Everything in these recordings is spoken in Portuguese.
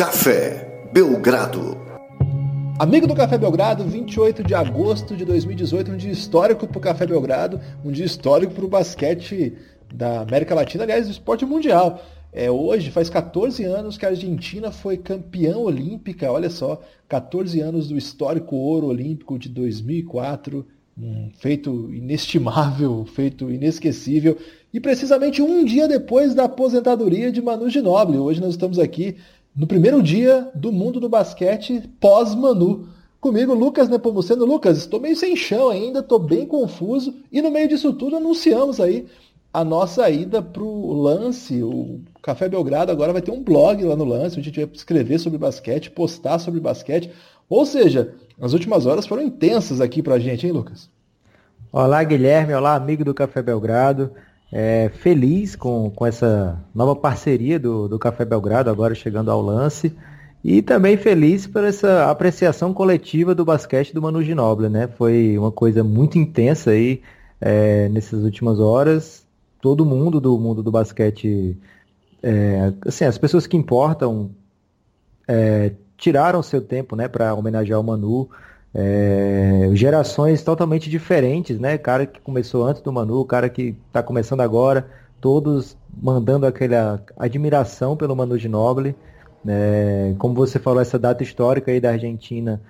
Café Belgrado. Amigo do Café Belgrado, 28 de agosto de 2018, um dia histórico para o Café Belgrado, um dia histórico para o basquete da América Latina, aliás, do esporte mundial. É, hoje faz 14 anos que a Argentina foi campeã olímpica, olha só, 14 anos do histórico ouro olímpico de 2004, um feito inestimável, feito inesquecível, e precisamente um dia depois da aposentadoria de Manu Ginóbili. Hoje nós estamos aqui no primeiro dia do mundo do basquete pós-Manu. Comigo, Lucas Nepomuceno. Lucas, estou meio sem chão ainda, estou bem confuso, e no meio disso tudo anunciamos aí a nossa ida para o Lance, o Café Belgrado agora vai ter um blog lá no Lance, onde a gente vai escrever sobre basquete, postar sobre basquete. Ou seja, as últimas horas foram intensas aqui para a gente, hein, Lucas? Olá, Guilherme. Olá, amigo do Café Belgrado. É, feliz com, com essa nova parceria do, do Café Belgrado, agora chegando ao lance. E também feliz por essa apreciação coletiva do basquete do Manu Ginóbili, né? Foi uma coisa muito intensa aí é, nessas últimas horas todo mundo do mundo do basquete, é, assim, as pessoas que importam é, tiraram seu tempo, né, para homenagear o Manu. É, gerações totalmente diferentes, né? Cara que começou antes do Manu, cara que está começando agora, todos mandando aquela admiração pelo Manu Ginóbili. É, como você falou, essa data histórica aí da Argentina,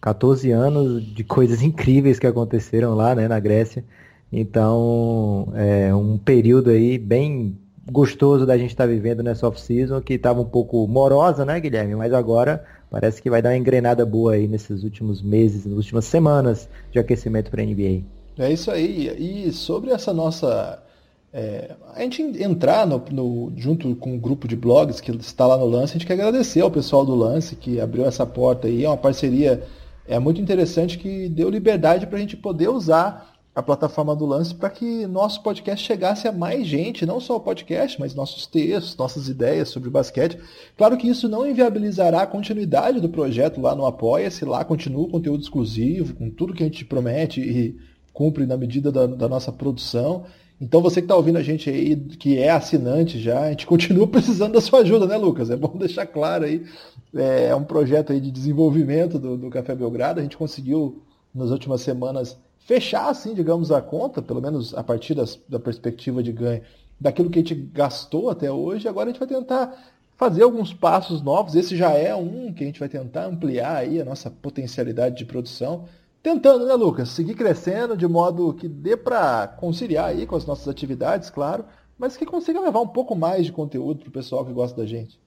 14 anos de coisas incríveis que aconteceram lá, né, na Grécia. Então, é um período aí bem gostoso da gente estar tá vivendo nessa off-season, que estava um pouco morosa, né, Guilherme? Mas agora parece que vai dar uma engrenada boa aí nesses últimos meses, nas últimas semanas de aquecimento para a NBA. É isso aí. E sobre essa nossa. É, a gente entrar no, no, junto com o grupo de blogs que está lá no Lance, a gente quer agradecer ao pessoal do Lance que abriu essa porta aí. É uma parceria é muito interessante que deu liberdade para a gente poder usar a plataforma do Lance para que nosso podcast chegasse a mais gente, não só o podcast, mas nossos textos, nossas ideias sobre basquete. Claro que isso não inviabilizará a continuidade do projeto lá no Apoia-se, lá continua o conteúdo exclusivo, com tudo que a gente promete e cumpre na medida da, da nossa produção. Então você que está ouvindo a gente aí, que é assinante já, a gente continua precisando da sua ajuda, né, Lucas? É bom deixar claro aí. É um projeto aí de desenvolvimento do, do Café Belgrado. A gente conseguiu, nas últimas semanas, fechar, assim, digamos, a conta, pelo menos a partir das, da perspectiva de ganho, daquilo que a gente gastou até hoje. Agora a gente vai tentar fazer alguns passos novos. Esse já é um que a gente vai tentar ampliar aí a nossa potencialidade de produção. Tentando, né, Lucas? Seguir crescendo de modo que dê para conciliar aí com as nossas atividades, claro, mas que consiga levar um pouco mais de conteúdo para o pessoal que gosta da gente.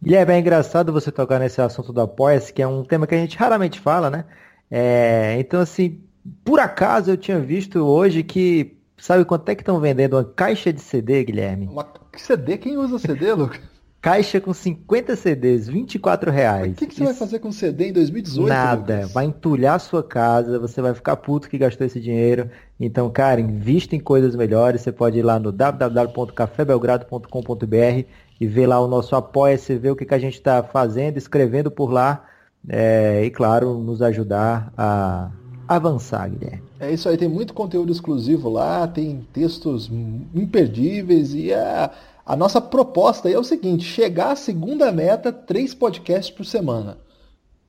Guilherme, é engraçado você tocar nesse assunto do Apoia-se, que é um tema que a gente raramente fala, né? É, então, assim, por acaso eu tinha visto hoje que. Sabe quanto é que estão vendendo uma caixa de CD, Guilherme? Uma CD? Quem usa CD, Lucas? Caixa com 50 CDs, 24 reais. O que, que você Isso... vai fazer com CD em 2018? Nada. Lucas? Vai entulhar a sua casa, você vai ficar puto que gastou esse dinheiro. Então, cara, invista em coisas melhores. Você pode ir lá no www.cafébelgrado.com.br e ver lá o nosso apoia-se, ver o que, que a gente está fazendo, escrevendo por lá. É, e, claro, nos ajudar a avançar, Guilherme. É isso aí, tem muito conteúdo exclusivo lá, tem textos imperdíveis e a, a nossa proposta é o seguinte: chegar à segunda meta, três podcasts por semana.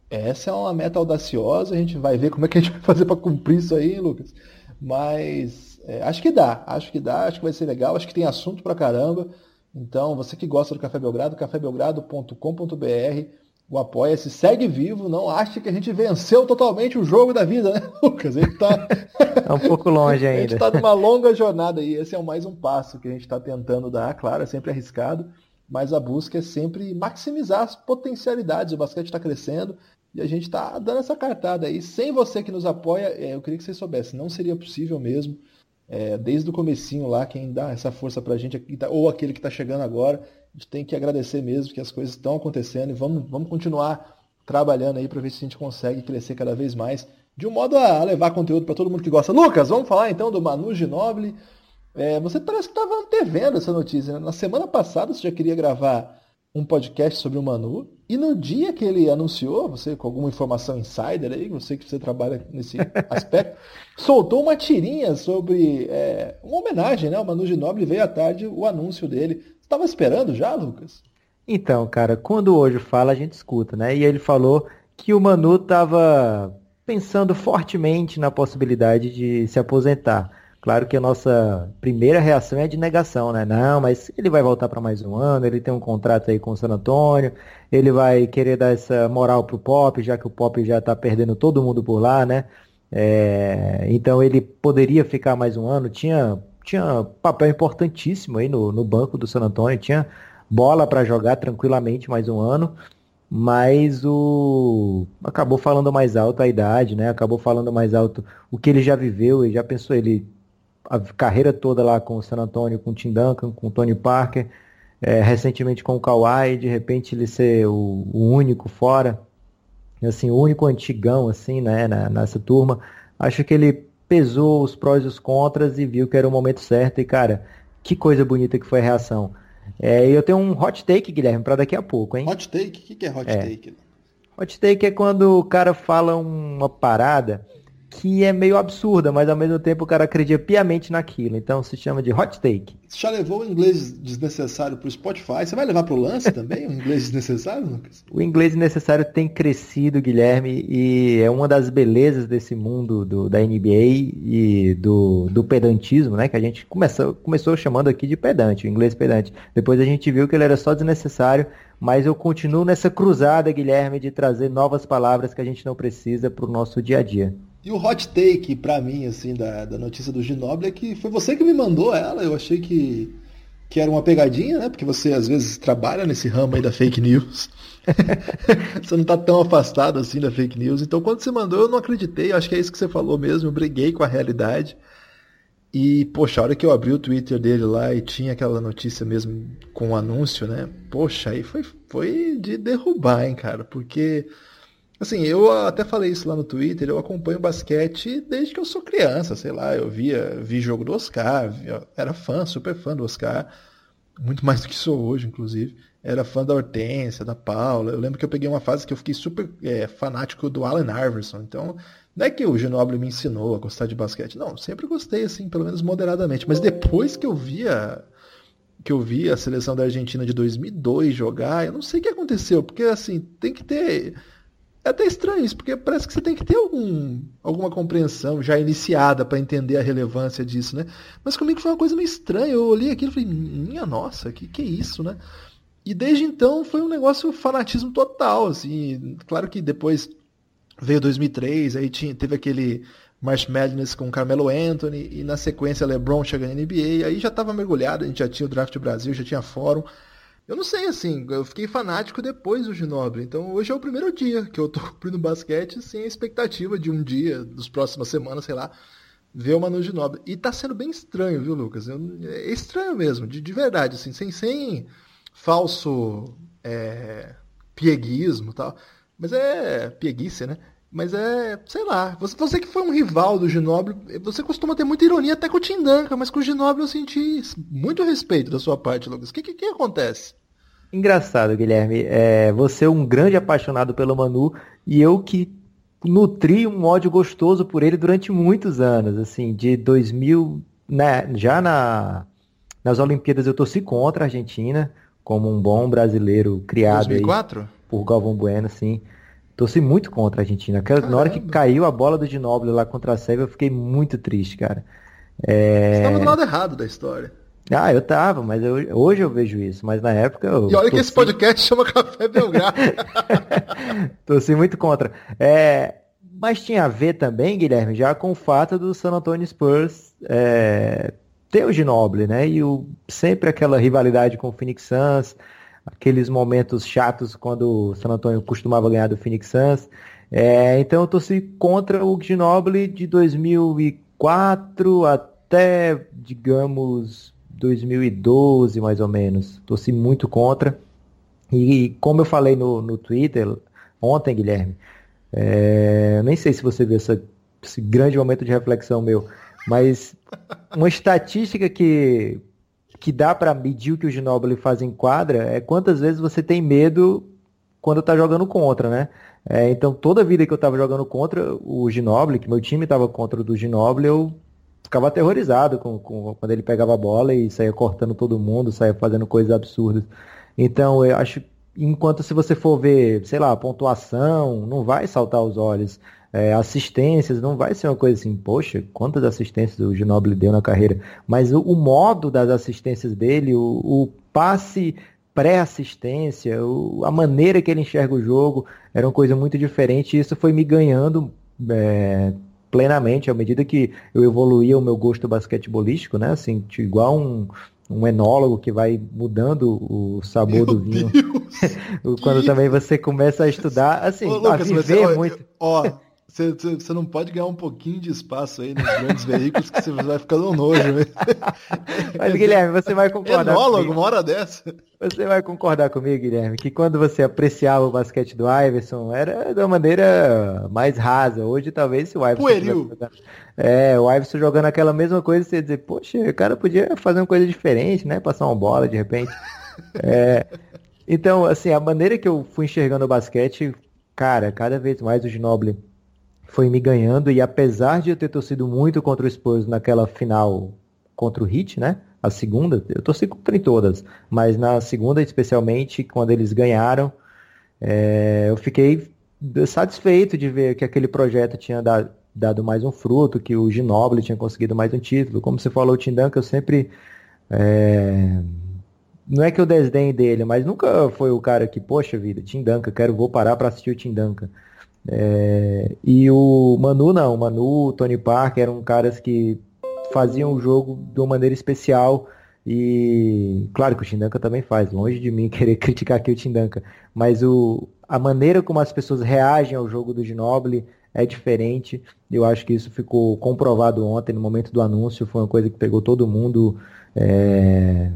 Essa é uma meta audaciosa, a gente vai ver como é que a gente vai fazer para cumprir isso aí, Lucas. Mas é, acho que dá, acho que dá, acho que vai ser legal, acho que tem assunto pra caramba. Então, você que gosta do Café Belgrado, cafébelgrado.com.br o Apoia-se segue vivo, não acha que a gente venceu totalmente o jogo da vida, né, Lucas? A gente tá... é um pouco longe ainda. a gente está numa longa jornada e esse é mais um passo que a gente está tentando dar, claro, é sempre arriscado, mas a busca é sempre maximizar as potencialidades. O basquete está crescendo e a gente está dando essa cartada aí. Sem você que nos apoia, é, eu queria que você soubesse, não seria possível mesmo. É, desde o comecinho lá, quem dá essa força pra gente, ou aquele que está chegando agora, a gente tem que agradecer mesmo que as coisas estão acontecendo e vamos, vamos continuar trabalhando aí para ver se a gente consegue crescer cada vez mais, de um modo a levar conteúdo para todo mundo que gosta. Lucas, vamos falar então do Manu Ginobili. É, você parece que estava antevendo essa notícia. Né? Na semana passada você já queria gravar um podcast sobre o Manu, e no dia que ele anunciou, você com alguma informação insider aí, você que você trabalha nesse aspecto, soltou uma tirinha sobre é, uma homenagem, né? O Manu Ginobili veio à tarde o anúncio dele. Estava esperando já, Lucas? Então, cara, quando hoje fala, a gente escuta, né? E ele falou que o Manu estava pensando fortemente na possibilidade de se aposentar. Claro que a nossa primeira reação é de negação, né? Não, mas ele vai voltar para mais um ano, ele tem um contrato aí com o San Antônio, ele vai querer dar essa moral pro Pop, já que o Pop já está perdendo todo mundo por lá, né? É, então ele poderia ficar mais um ano, tinha, tinha papel importantíssimo aí no, no banco do San Antônio, tinha bola para jogar tranquilamente mais um ano, mas o acabou falando mais alto a idade, né? Acabou falando mais alto o que ele já viveu, e já pensou ele a carreira toda lá com o San Antonio, com o Tim Duncan, com o Tony Parker, é, recentemente com o Kawhi, de repente ele ser o, o, único fora, assim, o único antigão, assim, né, na, nessa turma. Acho que ele pesou os prós e os contras e viu que era o momento certo e, cara, que coisa bonita que foi a reação. É, eu tenho um hot take, Guilherme, para daqui a pouco, hein? Hot take? O que, que é hot é. take? Hot take é quando o cara fala uma parada que é meio absurda, mas ao mesmo tempo o cara acredita piamente naquilo. Então se chama de hot take. Você já levou o inglês desnecessário para o Spotify? Você vai levar para o lance também o inglês desnecessário, Lucas? O inglês desnecessário tem crescido, Guilherme, e é uma das belezas desse mundo do, da NBA e do, do pedantismo, né? Que a gente começou, começou chamando aqui de pedante, o inglês pedante. Depois a gente viu que ele era só desnecessário, mas eu continuo nessa cruzada, Guilherme, de trazer novas palavras que a gente não precisa para o nosso dia a dia. E o hot take pra mim, assim, da, da notícia do Ginoble é que foi você que me mandou ela. Eu achei que, que era uma pegadinha, né? Porque você às vezes trabalha nesse ramo aí da fake news. você não tá tão afastado assim da fake news. Então quando você mandou, eu não acreditei. Eu acho que é isso que você falou mesmo. Eu briguei com a realidade. E, poxa, a hora que eu abri o Twitter dele lá e tinha aquela notícia mesmo com o um anúncio, né? Poxa, aí foi, foi de derrubar, hein, cara? Porque Assim, eu até falei isso lá no Twitter, eu acompanho basquete desde que eu sou criança, sei lá, eu via, vi jogo do Oscar, via, era fã, super fã do Oscar, muito mais do que sou hoje, inclusive. Era fã da Hortência, da Paula. Eu lembro que eu peguei uma fase que eu fiquei super é, fanático do Allen Iverson. Então, não é que o Ginobili me ensinou a gostar de basquete. Não, sempre gostei, assim, pelo menos moderadamente. Mas depois que eu via que eu vi a seleção da Argentina de 2002 jogar, eu não sei o que aconteceu, porque assim, tem que ter é até estranho isso, porque parece que você tem que ter algum, alguma compreensão já iniciada para entender a relevância disso, né? Mas comigo foi uma coisa meio estranha. Eu olhei aquilo e falei, minha nossa, que que é isso, né? E desde então foi um negócio fanatismo total, assim. Claro que depois veio 2003, aí tinha, teve aquele March Madness com Carmelo Anthony e na sequência LeBron chegando na NBA, aí já estava mergulhado, a gente já tinha o Draft Brasil, já tinha fórum. Eu não sei, assim, eu fiquei fanático depois do Ginobre. Então hoje é o primeiro dia que eu tô cumprindo basquete sem a expectativa de um dia, das próximas semanas, sei lá, ver o Manu Ginobre. E tá sendo bem estranho, viu, Lucas? Eu, é estranho mesmo, de, de verdade, assim, sem, sem falso é, pieguismo e tal. Mas é pieguice, né? Mas é, sei lá, você, você que foi um rival do Ginobre, você costuma ter muita ironia até com o Tindanka, mas com o Ginobre eu senti muito respeito da sua parte, Lucas. O que, que, que acontece? Engraçado, Guilherme. É, você é um grande apaixonado pelo Manu e eu que nutri um ódio gostoso por ele durante muitos anos. Assim, de 2000, né, já na, nas Olimpíadas eu torci contra a Argentina, como um bom brasileiro criado 2004? por Galvão Bueno, sim. Torci muito contra a Argentina. Na hora que caiu a bola do Ginóbili lá contra a Sérvia, eu fiquei muito triste, cara. É... Você estava do lado errado da história. Ah, eu tava, mas eu, hoje eu vejo isso, mas na época eu. E olha torci... que esse podcast chama Café Belgrado. torci muito contra. É, mas tinha a ver também, Guilherme, já com o fato do San Antonio Spurs é, ter o Ginobili, né? E o, sempre aquela rivalidade com o Phoenix Suns, aqueles momentos chatos quando o San Antonio costumava ganhar do Phoenix Suns. É, então eu torci contra o Ginobili de 2004 até, digamos, 2012, mais ou menos. Torci muito contra. E como eu falei no, no Twitter ontem, Guilherme, é, nem sei se você viu essa, esse grande momento de reflexão meu, mas uma estatística que, que dá para medir o que o Ginóbili faz em quadra é quantas vezes você tem medo quando está jogando contra, né? É, então toda vida que eu estava jogando contra o Ginóbili, que meu time estava contra o do Ginóbili, eu ficava aterrorizado com, com, quando ele pegava a bola e saía cortando todo mundo, saía fazendo coisas absurdas. Então, eu acho, enquanto se você for ver, sei lá, pontuação, não vai saltar os olhos. É, assistências, não vai ser uma coisa assim, poxa, quantas assistências o Ginobili deu na carreira. Mas o, o modo das assistências dele, o, o passe pré-assistência, a maneira que ele enxerga o jogo, era uma coisa muito diferente. E isso foi me ganhando é, plenamente à medida que eu evoluía o meu gosto basquetebolístico, né? Assim, igual um, um enólogo que vai mudando o sabor Meu do vinho. Quando também você começa a estudar, assim, Ô, Lucas, a viver mas, muito. Ó, você, você não pode ganhar um pouquinho de espaço aí nos grandes veículos que você vai ficando nojo. Mas, Guilherme, você vai concordar. Enólogo, comigo. uma hora dessa. Você vai concordar comigo, Guilherme, que quando você apreciava o basquete do Iverson, era de uma maneira mais rasa. Hoje, talvez, se o Iverson. Pueril. É, o Iverson jogando aquela mesma coisa, você ia dizer, poxa, o cara podia fazer uma coisa diferente, né? Passar uma bola de repente. É, então, assim, a maneira que eu fui enxergando o basquete, cara, cada vez mais o Ginobili foi me ganhando e apesar de eu ter torcido muito contra o Spurs naquela final contra o Heat, né? A segunda, eu torci contra em todas, mas na segunda especialmente, quando eles ganharam, é, eu fiquei satisfeito de ver que aquele projeto tinha dado, dado mais um fruto, que o Ginobili tinha conseguido mais um título. Como você falou, o Tim Duncan, eu sempre... É, não é que eu desdenhe dele, mas nunca foi o cara que, poxa vida, Tim Duncan, quero, vou parar para assistir o Tim Duncan. É, e o Manu não, o Manu, o Tony Parker eram caras que faziam o jogo de uma maneira especial e claro que o Tindanka também faz, longe de mim querer criticar aqui o Tindanka, mas o, a maneira como as pessoas reagem ao jogo do Ginobili é diferente. Eu acho que isso ficou comprovado ontem no momento do anúncio, foi uma coisa que pegou todo mundo é,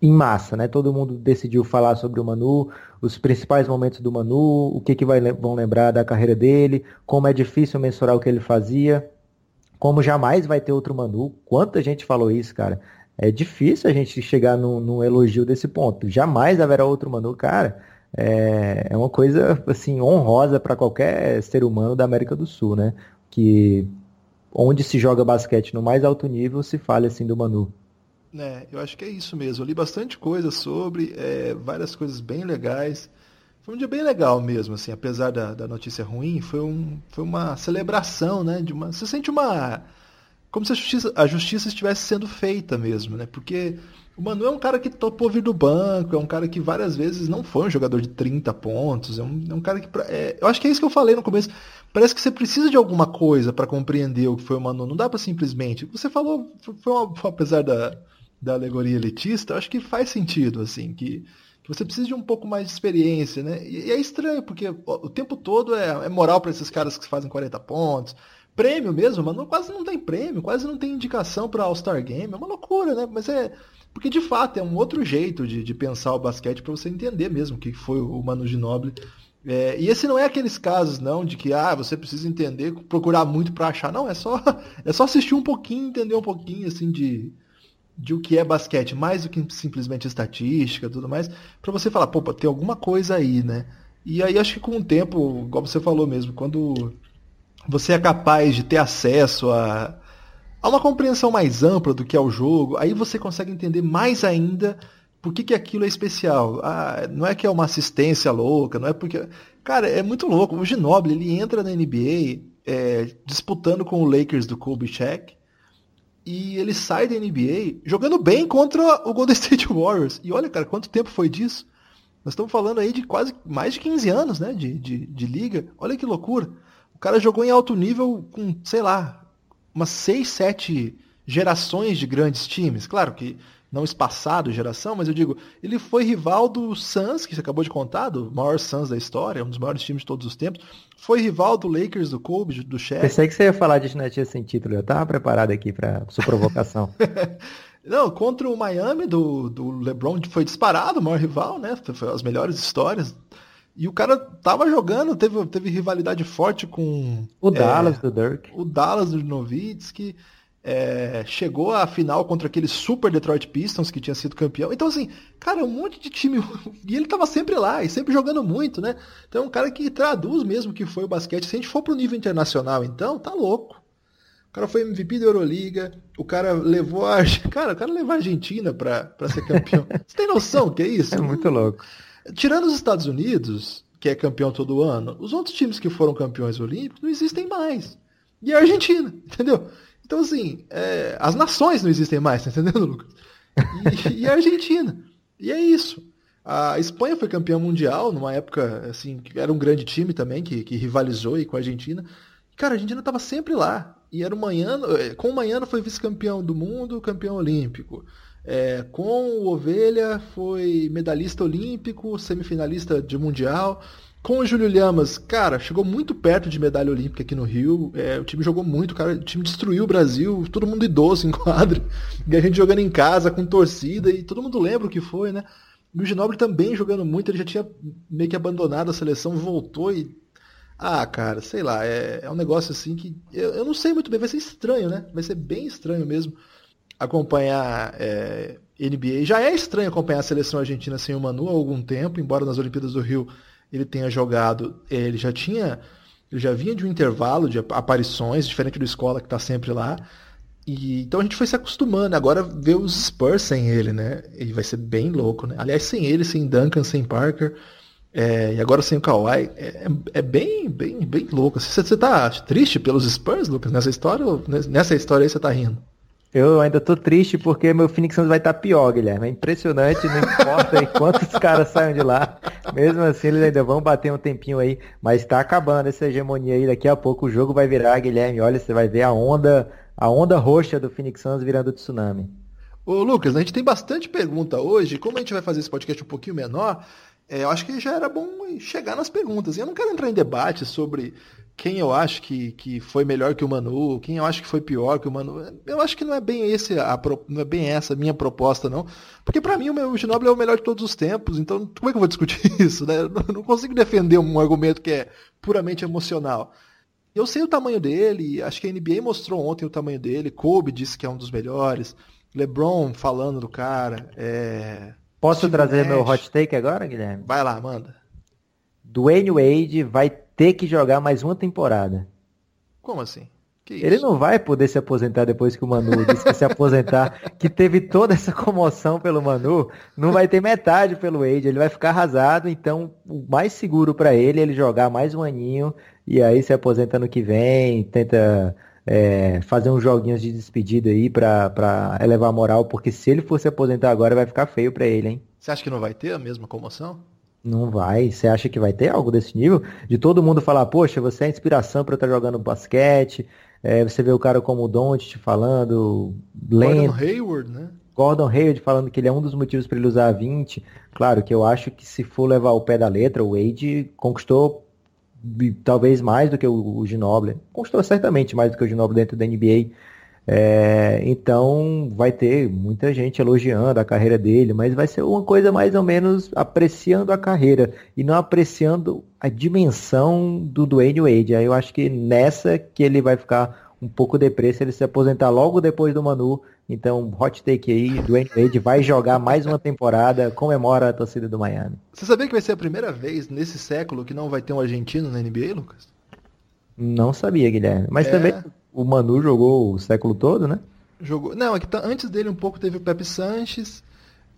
em massa, né? Todo mundo decidiu falar sobre o Manu, os principais momentos do Manu, o que, que vai, vão lembrar da carreira dele, como é difícil mensurar o que ele fazia, como jamais vai ter outro Manu. Quanta gente falou isso, cara? É difícil a gente chegar num, elogio desse ponto. Jamais haverá outro Manu, cara. É, é uma coisa assim honrosa para qualquer ser humano da América do Sul, né? Que onde se joga basquete no mais alto nível se fala assim do Manu. É, eu acho que é isso mesmo. Eu li bastante coisa sobre, é, várias coisas bem legais. Foi um dia bem legal mesmo, assim, apesar da, da notícia ruim, foi, um, foi uma celebração, né? De uma, você sente uma. Como se a justiça, a justiça estivesse sendo feita mesmo, né? Porque o Manu é um cara que topou vir do banco, é um cara que várias vezes não foi um jogador de 30 pontos, é um, é um cara que. É, eu acho que é isso que eu falei no começo. Parece que você precisa de alguma coisa para compreender o que foi o Manu. Não dá para simplesmente. Você falou, foi uma, apesar da, da alegoria elitista, acho que faz sentido, assim, que, que você precisa de um pouco mais de experiência, né? E, e é estranho, porque o, o tempo todo é, é moral para esses caras que fazem 40 pontos. Prêmio mesmo, mas não, quase não tem prêmio, quase não tem indicação para All-Star Game. É uma loucura, né? Mas é. Porque de fato é um outro jeito de, de pensar o basquete para você entender mesmo o que foi o Manu Ginobili. É, e esse não é aqueles casos, não, de que ah, você precisa entender, procurar muito para achar. Não, é só, é só assistir um pouquinho, entender um pouquinho, assim, de, de o que é basquete, mais do que simplesmente estatística tudo mais, para você falar, pô, tem alguma coisa aí, né? E aí acho que com o tempo, como você falou mesmo, quando você é capaz de ter acesso a, a uma compreensão mais ampla do que é o jogo, aí você consegue entender mais ainda por que, que aquilo é especial. Ah, não é que é uma assistência louca, não é porque. Cara, é muito louco. O Ginobili, ele entra na NBA é, disputando com o Lakers do Kobe Shaq e ele sai da NBA jogando bem contra o Golden State Warriors. E olha, cara, quanto tempo foi disso? Nós estamos falando aí de quase mais de 15 anos, né, de, de, de liga. Olha que loucura. O cara jogou em alto nível com, sei lá, umas 6, 7 gerações de grandes times. Claro que não espaçado geração, mas eu digo, ele foi rival do Suns, que você acabou de contar, do maior Suns da história, um dos maiores times de todos os tempos. Foi rival do Lakers, do Kobe, do Shaq. Pensei que você ia falar de dinastia sem título, eu tava preparado aqui para sua provocação. Não, contra o Miami do, do LeBron foi disparado, o maior rival, né? Foi as melhores histórias. E o cara tava jogando, teve, teve rivalidade forte com. O Dallas é, do Dirk. O Dallas do Nowitzki é, chegou à final contra aquele super Detroit Pistons que tinha sido campeão. Então, assim, cara, um monte de time. E ele tava sempre lá e sempre jogando muito, né? Então é um cara que traduz mesmo que foi o basquete. Se a gente for pro nível internacional, então, tá louco. O cara foi MVP da Euroliga, o cara levou a. Cara, o cara levou a Argentina pra, pra ser campeão. Você tem noção que é isso? É muito louco. Tirando os Estados Unidos, que é campeão todo ano, os outros times que foram campeões olímpicos não existem mais. E a Argentina, entendeu? Então, assim, é, as nações não existem mais, tá entendendo, Lucas? E, e, a Argentina. E é isso. A Espanha foi campeã mundial numa época, assim, que era um grande time também, que, que rivalizou aí com a Argentina. Cara, a Argentina estava sempre lá. E era o Manhano, é, com o Manhano foi vice-campeão do mundo, campeão olímpico. É, com o Ovelha foi medalhista olímpico, semifinalista de mundial. Com o Júlio Lhamas, cara, chegou muito perto de medalha olímpica aqui no Rio. É, o time jogou muito, cara. O time destruiu o Brasil, todo mundo idoso em quadro. E a gente jogando em casa, com torcida, e todo mundo lembra o que foi, né? E o Ginobre também jogando muito, ele já tinha meio que abandonado a seleção, voltou e. Ah, cara, sei lá, é, é um negócio assim que. Eu, eu, não sei muito bem, vai ser estranho, né? Vai ser bem estranho mesmo acompanhar é, NBA. Já é estranho acompanhar a seleção argentina sem o Manu há algum tempo, embora nas Olimpíadas do Rio ele tenha jogado, ele já tinha, ele já vinha de um intervalo de aparições, diferente do Escola que está sempre lá. E, então a gente foi se acostumando. Agora ver os Spurs sem ele, né? E vai ser bem louco, né? Aliás, sem ele, sem Duncan, sem Parker. É, e agora sem o Kawhi, é, é, bem, bem, bem louco. Você, você tá triste pelos Spurs, Lucas, nessa história? Ou nessa história aí você tá rindo? Eu ainda tô triste porque meu Phoenix Suns vai estar tá pior, Guilherme. É impressionante, não importa quantos caras saiam de lá. Mesmo assim, eles ainda vão bater um tempinho aí. Mas tá acabando essa hegemonia aí. Daqui a pouco o jogo vai virar, Guilherme. Olha, você vai ver a onda, a onda roxa do Phoenix Suns virando tsunami. Ô Lucas, a gente tem bastante pergunta hoje. Como a gente vai fazer esse podcast um pouquinho menor, é, eu acho que já era bom chegar nas perguntas. Eu não quero entrar em debate sobre quem eu acho que, que foi melhor que o Manu, quem eu acho que foi pior que o Manu. Eu acho que não é bem esse a, não é bem essa a minha proposta não, porque para mim o meu Ginobili é o melhor de todos os tempos. Então como é que eu vou discutir isso? Né? Eu não consigo defender um argumento que é puramente emocional. Eu sei o tamanho dele, acho que a NBA mostrou ontem o tamanho dele. Kobe disse que é um dos melhores. LeBron falando do cara. É... Posso trazer meu hot take agora, Guilherme? Vai lá, manda. Dwayne Wade vai ter que jogar mais uma temporada. Como assim? Ele não vai poder se aposentar depois que o Manu disse que se aposentar, que teve toda essa comoção pelo Manu, não vai ter metade pelo Wade, ele vai ficar arrasado, então o mais seguro para ele é ele jogar mais um aninho e aí se aposenta no que vem, tenta é, fazer uns joguinhos de despedida aí para elevar a moral, porque se ele for se aposentar agora vai ficar feio para ele, hein? Você acha que não vai ter a mesma comoção? Não vai. Você acha que vai ter algo desse nível? De todo mundo falar, poxa, você é inspiração para estar jogando basquete. É, você vê o cara como o Doncic falando, Gordon Hayward, né? Gordon Hayward falando que ele é um dos motivos para ele usar a 20. Claro que eu acho que se for levar o pé da letra, o Wade conquistou talvez mais do que o, o Ginobili. Conquistou certamente mais do que o Ginobili dentro da NBA. É, então vai ter muita gente elogiando a carreira dele, mas vai ser uma coisa mais ou menos apreciando a carreira e não apreciando a dimensão do Dwayne Wade. Aí eu acho que nessa que ele vai ficar um pouco deprê se ele se aposentar logo depois do Manu. Então, hot take aí, Dwayne Wade vai jogar mais uma temporada, comemora a torcida do Miami. Você sabia que vai ser a primeira vez nesse século que não vai ter um argentino na NBA, Lucas? Não sabia, Guilherme. Mas é... também o Manu jogou o século todo, né? Jogou. Não, é que tá, antes dele um pouco teve o Pepe Sanches.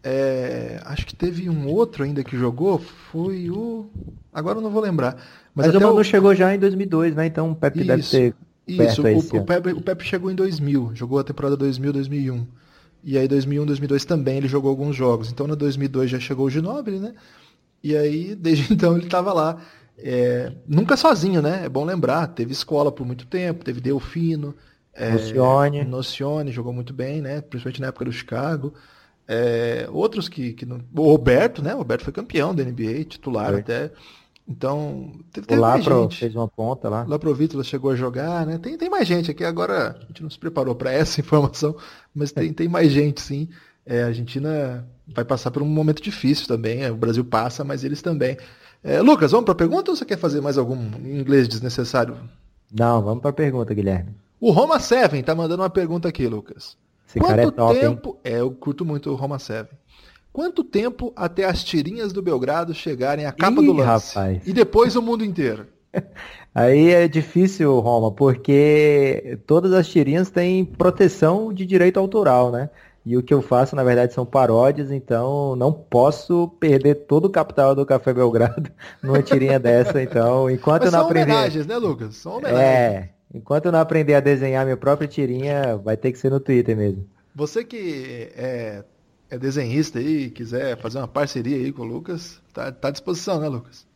É, acho que teve um outro ainda que jogou, foi o. Agora eu não vou lembrar. Mas, Mas o Manu o... chegou já em 2002, né? Então o Pepe isso, deve ter. Isso, o, o, Pepe, o Pepe chegou em 2000, jogou a temporada 2000, 2001. E aí 2001, 2002 também ele jogou alguns jogos. Então na 2002 já chegou o Ginóbili, né? E aí desde então ele estava lá. É, nunca sozinho, né? É bom lembrar. Teve escola por muito tempo, teve Delfino. É, Nocione. Nocione jogou muito bem, né? Principalmente na época do Chicago. É, outros que, que não... O Roberto, né? O Roberto foi campeão da NBA, titular foi. até. Então, teve, teve o Lapro gente. fez uma ponta lá. Laprovítula chegou a jogar, né? Tem, tem mais gente aqui. Agora, a gente não se preparou para essa informação, mas tem, tem mais gente, sim. É, a Argentina vai passar por um momento difícil também. É, o Brasil passa, mas eles também. É, Lucas, vamos para a pergunta ou você quer fazer mais algum inglês desnecessário? Não, vamos para a pergunta, Guilherme. O Roma 7 tá mandando uma pergunta aqui, Lucas. Esse Quanto cara é top, tempo... Hein? É, eu curto muito o Roma 7. Quanto tempo até as tirinhas do Belgrado chegarem à capa Ih, do lance? Rapaz. E depois o mundo inteiro? Aí é difícil, Roma, porque todas as tirinhas têm proteção de direito autoral, né? E o que eu faço, na verdade, são paródias, então não posso perder todo o capital do Café Belgrado numa tirinha dessa. Então, enquanto Mas eu não aprender. homenagens, né, Lucas? São homenagens. É, enquanto eu não aprender a desenhar minha própria tirinha, vai ter que ser no Twitter mesmo. Você que é, é desenhista aí, quiser fazer uma parceria aí com o Lucas, tá, tá à disposição, né, Lucas?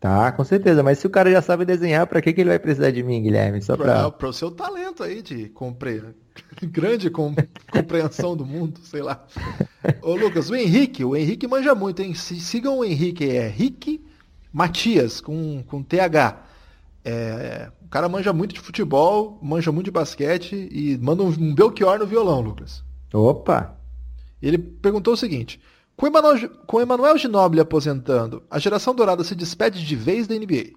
Tá, com certeza. Mas se o cara já sabe desenhar, para que, que ele vai precisar de mim, Guilherme? Só pra... Para o seu talento aí de compre... grande com... compreensão do mundo, sei lá. Ô Lucas, o Henrique, o Henrique manja muito, hein? Sigam o Henrique, é Rick Matias, com, com TH. É... O cara manja muito de futebol, manja muito de basquete e manda um Belchior no violão, Lucas. Opa! Ele perguntou o seguinte: com Emmanuel, Ginobili aposentando, a geração dourada se despede de vez da NBA.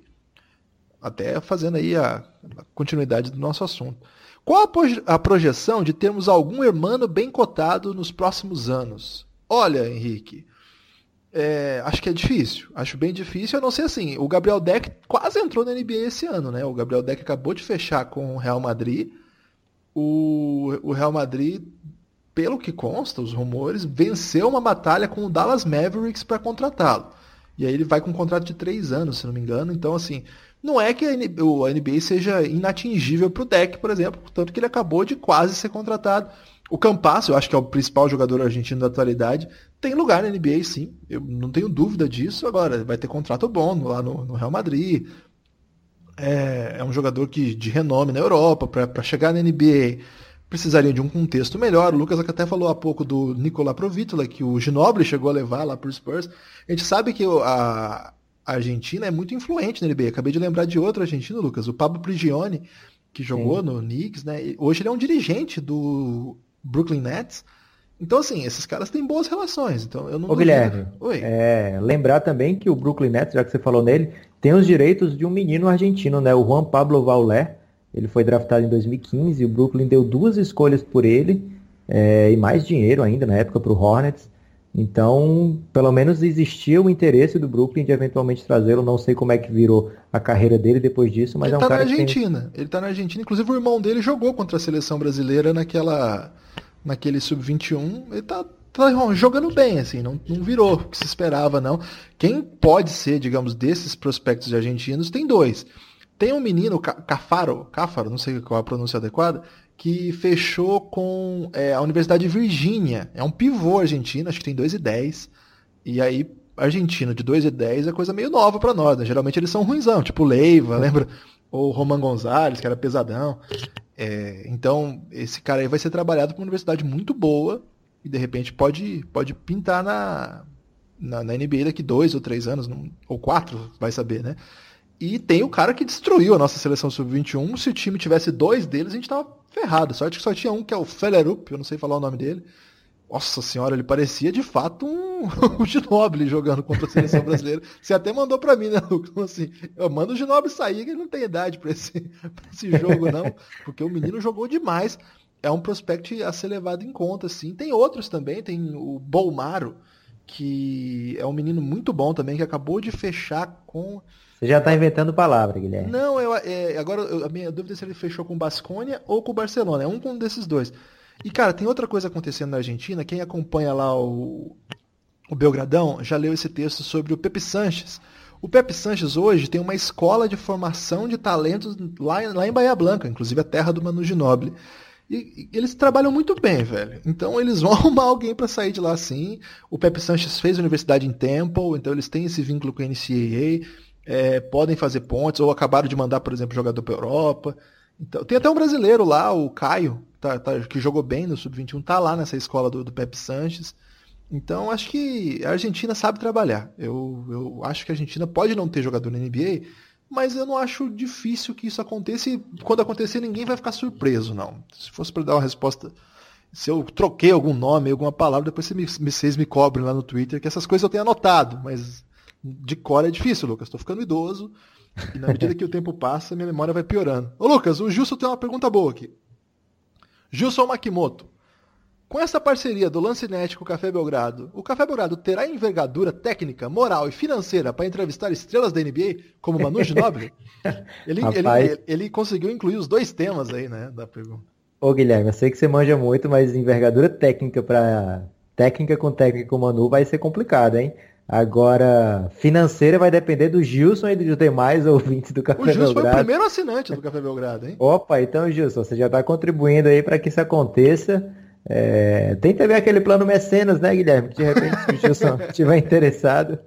Até fazendo aí a, a continuidade do nosso assunto. Qual a, a projeção de termos algum hermano bem cotado nos próximos anos? Olha, Henrique, é, acho que é difícil. Acho bem difícil. Eu não sei assim. O Gabriel Deck quase entrou na NBA esse ano, né? O Gabriel Deck acabou de fechar com o Real Madrid. O, o Real Madrid pelo que consta, os rumores, venceu uma batalha com o Dallas Mavericks para contratá-lo. E aí ele vai com um contrato de três anos, se não me engano. Então, assim, não é que a NBA seja inatingível para o deck, por exemplo, tanto que ele acabou de quase ser contratado. O Campasso, eu acho que é o principal jogador argentino da atualidade, tem lugar na NBA, sim. Eu não tenho dúvida disso. Agora, vai ter contrato bom lá no, no Real Madrid. É, é, um jogador que, de renome na Europa, para chegar na NBA precisariam de um contexto melhor. O Lucas até falou há pouco do Nikola Provitola, que o Ginobili chegou a levar lá para o Spurs. A gente sabe que a Argentina é muito influente na NBA. Acabei de lembrar de outro argentino, Lucas, o Pablo Prigioni, que jogou Sim. no Knicks, né? Hoje ele é um dirigente do Brooklyn Nets. Então, assim, esses caras têm boas relações. Então, eu não. Ô, Guilherme, é, lembrar também que o Brooklyn Nets, já que você falou nele, tem os direitos de um menino argentino, né? O Juan Pablo Vaulé ele foi draftado em 2015 e o Brooklyn deu duas escolhas por ele é, e mais dinheiro ainda na época para o Hornets. Então, pelo menos existia o interesse do Brooklyn de eventualmente trazê-lo. Não sei como é que virou a carreira dele depois disso, mas ele é um tá cara na Argentina. Tem... Ele está na Argentina. Inclusive o irmão dele jogou contra a seleção brasileira naquela naquele sub-21. Ele está tá jogando bem, assim, não, não virou o que se esperava, não. Quem pode ser, digamos, desses prospectos argentinos, tem dois. Tem um menino, Cafaro, Cafaro, não sei qual é a pronúncia adequada, que fechou com é, a Universidade de Virgínia. É um pivô argentino, acho que tem 2 e 10. E aí, argentino de 2 e 10 é coisa meio nova para nós, né? Geralmente eles são ruinzão, tipo Leiva, lembra? Ou Roman Gonzalez, que era pesadão. É, então, esse cara aí vai ser trabalhado para uma universidade muito boa e de repente pode, pode pintar na, na, na NBA daqui dois ou três anos, ou quatro, vai saber, né? E tem o cara que destruiu a nossa seleção sub-21. Se o time tivesse dois deles, a gente tava ferrado. Sorte que só tinha um, que é o Fellerup, eu não sei falar o nome dele. Nossa senhora, ele parecia de fato um o Ginobili jogando contra a seleção brasileira. Você até mandou para mim, né, Lucas? Assim, eu mando o Ginobili sair, que ele não tem idade para esse, esse jogo, não. Porque o menino jogou demais. É um prospect a ser levado em conta, assim. Tem outros também, tem o Bolmaro, que é um menino muito bom também, que acabou de fechar com você já está inventando palavra, Guilherme. Não, eu, é, agora eu, a minha dúvida é se ele fechou com o Basconia ou com o Barcelona. É um com desses dois. E, cara, tem outra coisa acontecendo na Argentina. Quem acompanha lá o, o Belgradão já leu esse texto sobre o Pepe Sanches. O Pepe Sanches hoje tem uma escola de formação de talentos lá, lá em Bahia Blanca, inclusive a terra do Manu Ginóbili. E, e eles trabalham muito bem, velho. Então eles vão arrumar alguém para sair de lá sim. O Pepe Sanches fez universidade em Temple, então eles têm esse vínculo com a NCAA é, podem fazer pontes, ou acabaram de mandar, por exemplo, jogador para Europa. Então, tem até um brasileiro lá, o Caio, tá, tá, que jogou bem no Sub-21, tá lá nessa escola do, do Pepe Sanches. Então, acho que a Argentina sabe trabalhar. Eu, eu acho que a Argentina pode não ter jogador na NBA, mas eu não acho difícil que isso aconteça e quando acontecer ninguém vai ficar surpreso, não. Se fosse para dar uma resposta, se eu troquei algum nome, alguma palavra, depois vocês me, vocês me cobrem lá no Twitter, que essas coisas eu tenho anotado, mas de cor é difícil, Lucas. Estou ficando idoso. E na medida que o tempo passa, minha memória vai piorando. Ô, Lucas, o Gilson tem uma pergunta boa aqui. Gilson Makimoto. Com essa parceria do Lancinete com o Café Belgrado, o Café Belgrado terá envergadura técnica, moral e financeira para entrevistar estrelas da NBA, como Manu Ginóbili? Ele, ele, ele, conseguiu incluir os dois temas aí, né, da pergunta. Ô Guilherme, eu sei que você manja muito, mas envergadura técnica para técnica com técnica com o Manu vai ser complicado, hein? Agora, financeira vai depender do Gilson e dos demais ouvintes do Café Belgrado. O Gilson Belgrado. foi o primeiro assinante do Café Belgrado, hein? Opa, então Gilson, você já está contribuindo aí para que isso aconteça. É, tem também aquele plano mecenas, né, Guilherme? De repente, se o Gilson estiver interessado.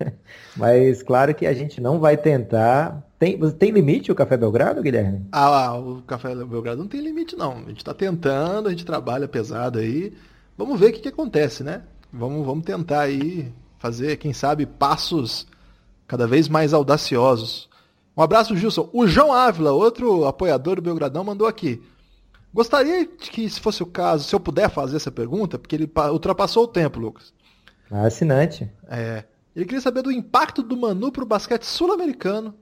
Mas claro que a gente não vai tentar. Tem, tem limite o Café Belgrado, Guilherme? Ah, o Café Belgrado não tem limite, não. A gente está tentando, a gente trabalha pesado aí. Vamos ver o que, que acontece, né? Vamos, vamos tentar aí fazer, quem sabe, passos cada vez mais audaciosos. Um abraço, Gilson. O João Ávila, outro apoiador do Belgradão, mandou aqui. Gostaria de que, se fosse o caso, se eu puder fazer essa pergunta, porque ele ultrapassou o tempo, Lucas. Ah, assinante. É. Ele queria saber do impacto do Manu para o basquete sul-americano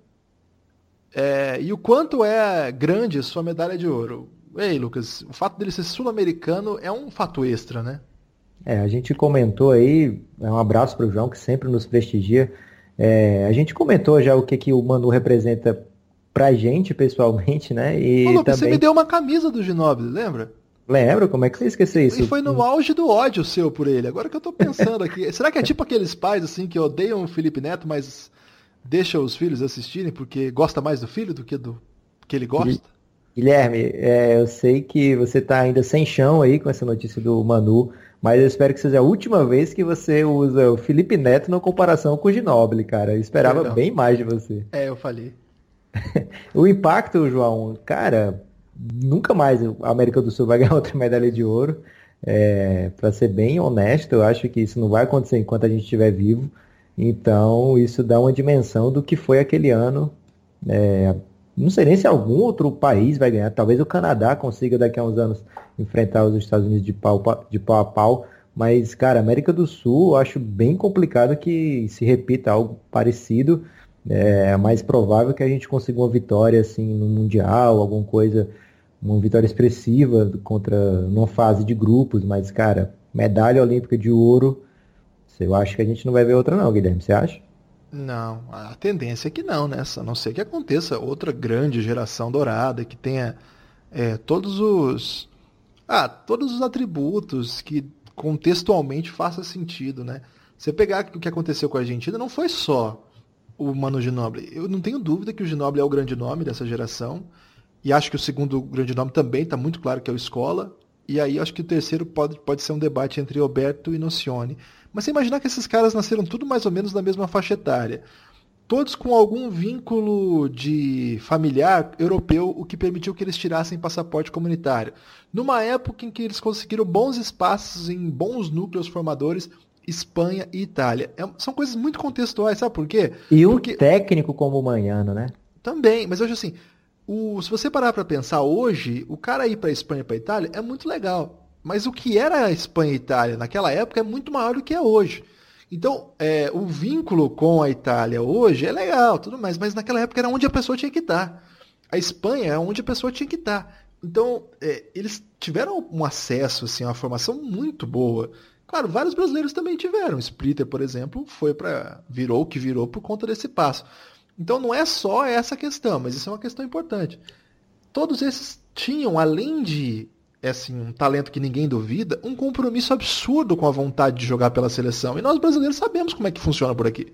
é, e o quanto é grande sua medalha de ouro. Ei, Lucas, o fato dele ser sul-americano é um fato extra, né? É, a gente comentou aí, é um abraço para o João, que sempre nos prestigia. É, a gente comentou já o que, que o Manu representa pra gente pessoalmente, né? E Ô, também... você me deu uma camisa do Ginóbili, lembra? Lembro, como é que você esqueceu isso? E foi no auge do ódio seu por ele. Agora que eu tô pensando aqui. Será que é tipo aqueles pais assim que odeiam o Felipe Neto, mas deixam os filhos assistirem porque gosta mais do filho do que do que ele gosta? Guilherme, é, eu sei que você tá ainda sem chão aí com essa notícia do Manu, mas eu espero que seja a última vez que você usa o Felipe Neto na comparação com o Ginóbili, cara. Eu esperava bem mais de você. É, eu falei. o impacto, João, cara, nunca mais a América do Sul vai ganhar outra medalha de ouro. É, para ser bem honesto, eu acho que isso não vai acontecer enquanto a gente estiver vivo. Então, isso dá uma dimensão do que foi aquele ano. É, não sei nem se algum outro país vai ganhar. Talvez o Canadá consiga daqui a uns anos enfrentar os Estados Unidos de pau, de pau a pau. Mas, cara, América do Sul, eu acho bem complicado que se repita algo parecido é mais provável que a gente consiga uma vitória assim no Mundial, alguma coisa, uma vitória expressiva contra numa fase de grupos, mas, cara, medalha olímpica de ouro, eu acho que a gente não vai ver outra não, Guilherme, você acha? Não, a tendência é que não, né? A não ser que aconteça outra grande geração dourada, que tenha é, todos os. Ah, todos os atributos que contextualmente faça sentido, né? Você pegar o que aconteceu com a Argentina, não foi só o Mano Ginóbili. Eu não tenho dúvida que o Ginóbili é o grande nome dessa geração. E acho que o segundo grande nome também está muito claro que é o Escola. E aí acho que o terceiro pode, pode ser um debate entre Roberto e Nocione. Mas você imaginar que esses caras nasceram tudo mais ou menos na mesma faixa etária. Todos com algum vínculo de familiar europeu, o que permitiu que eles tirassem passaporte comunitário. Numa época em que eles conseguiram bons espaços em bons núcleos formadores, Espanha e Itália. É, são coisas muito contextuais, sabe por quê? E um Porque... técnico como o Manhano, né? Também, mas hoje assim, o, se você parar para pensar hoje, o cara ir para Espanha e para Itália é muito legal. Mas o que era a Espanha e Itália naquela época é muito maior do que é hoje. Então, é, o vínculo com a Itália hoje é legal, tudo mais, mas naquela época era onde a pessoa tinha que estar. A Espanha é onde a pessoa tinha que estar. Então, é, eles tiveram um acesso, assim, uma formação muito boa. Claro, vários brasileiros também tiveram. Splitter, por exemplo, foi para virou o que virou por conta desse passo. Então não é só essa questão, mas isso é uma questão importante. Todos esses tinham, além de assim, um talento que ninguém duvida, um compromisso absurdo com a vontade de jogar pela seleção. E nós brasileiros sabemos como é que funciona por aqui.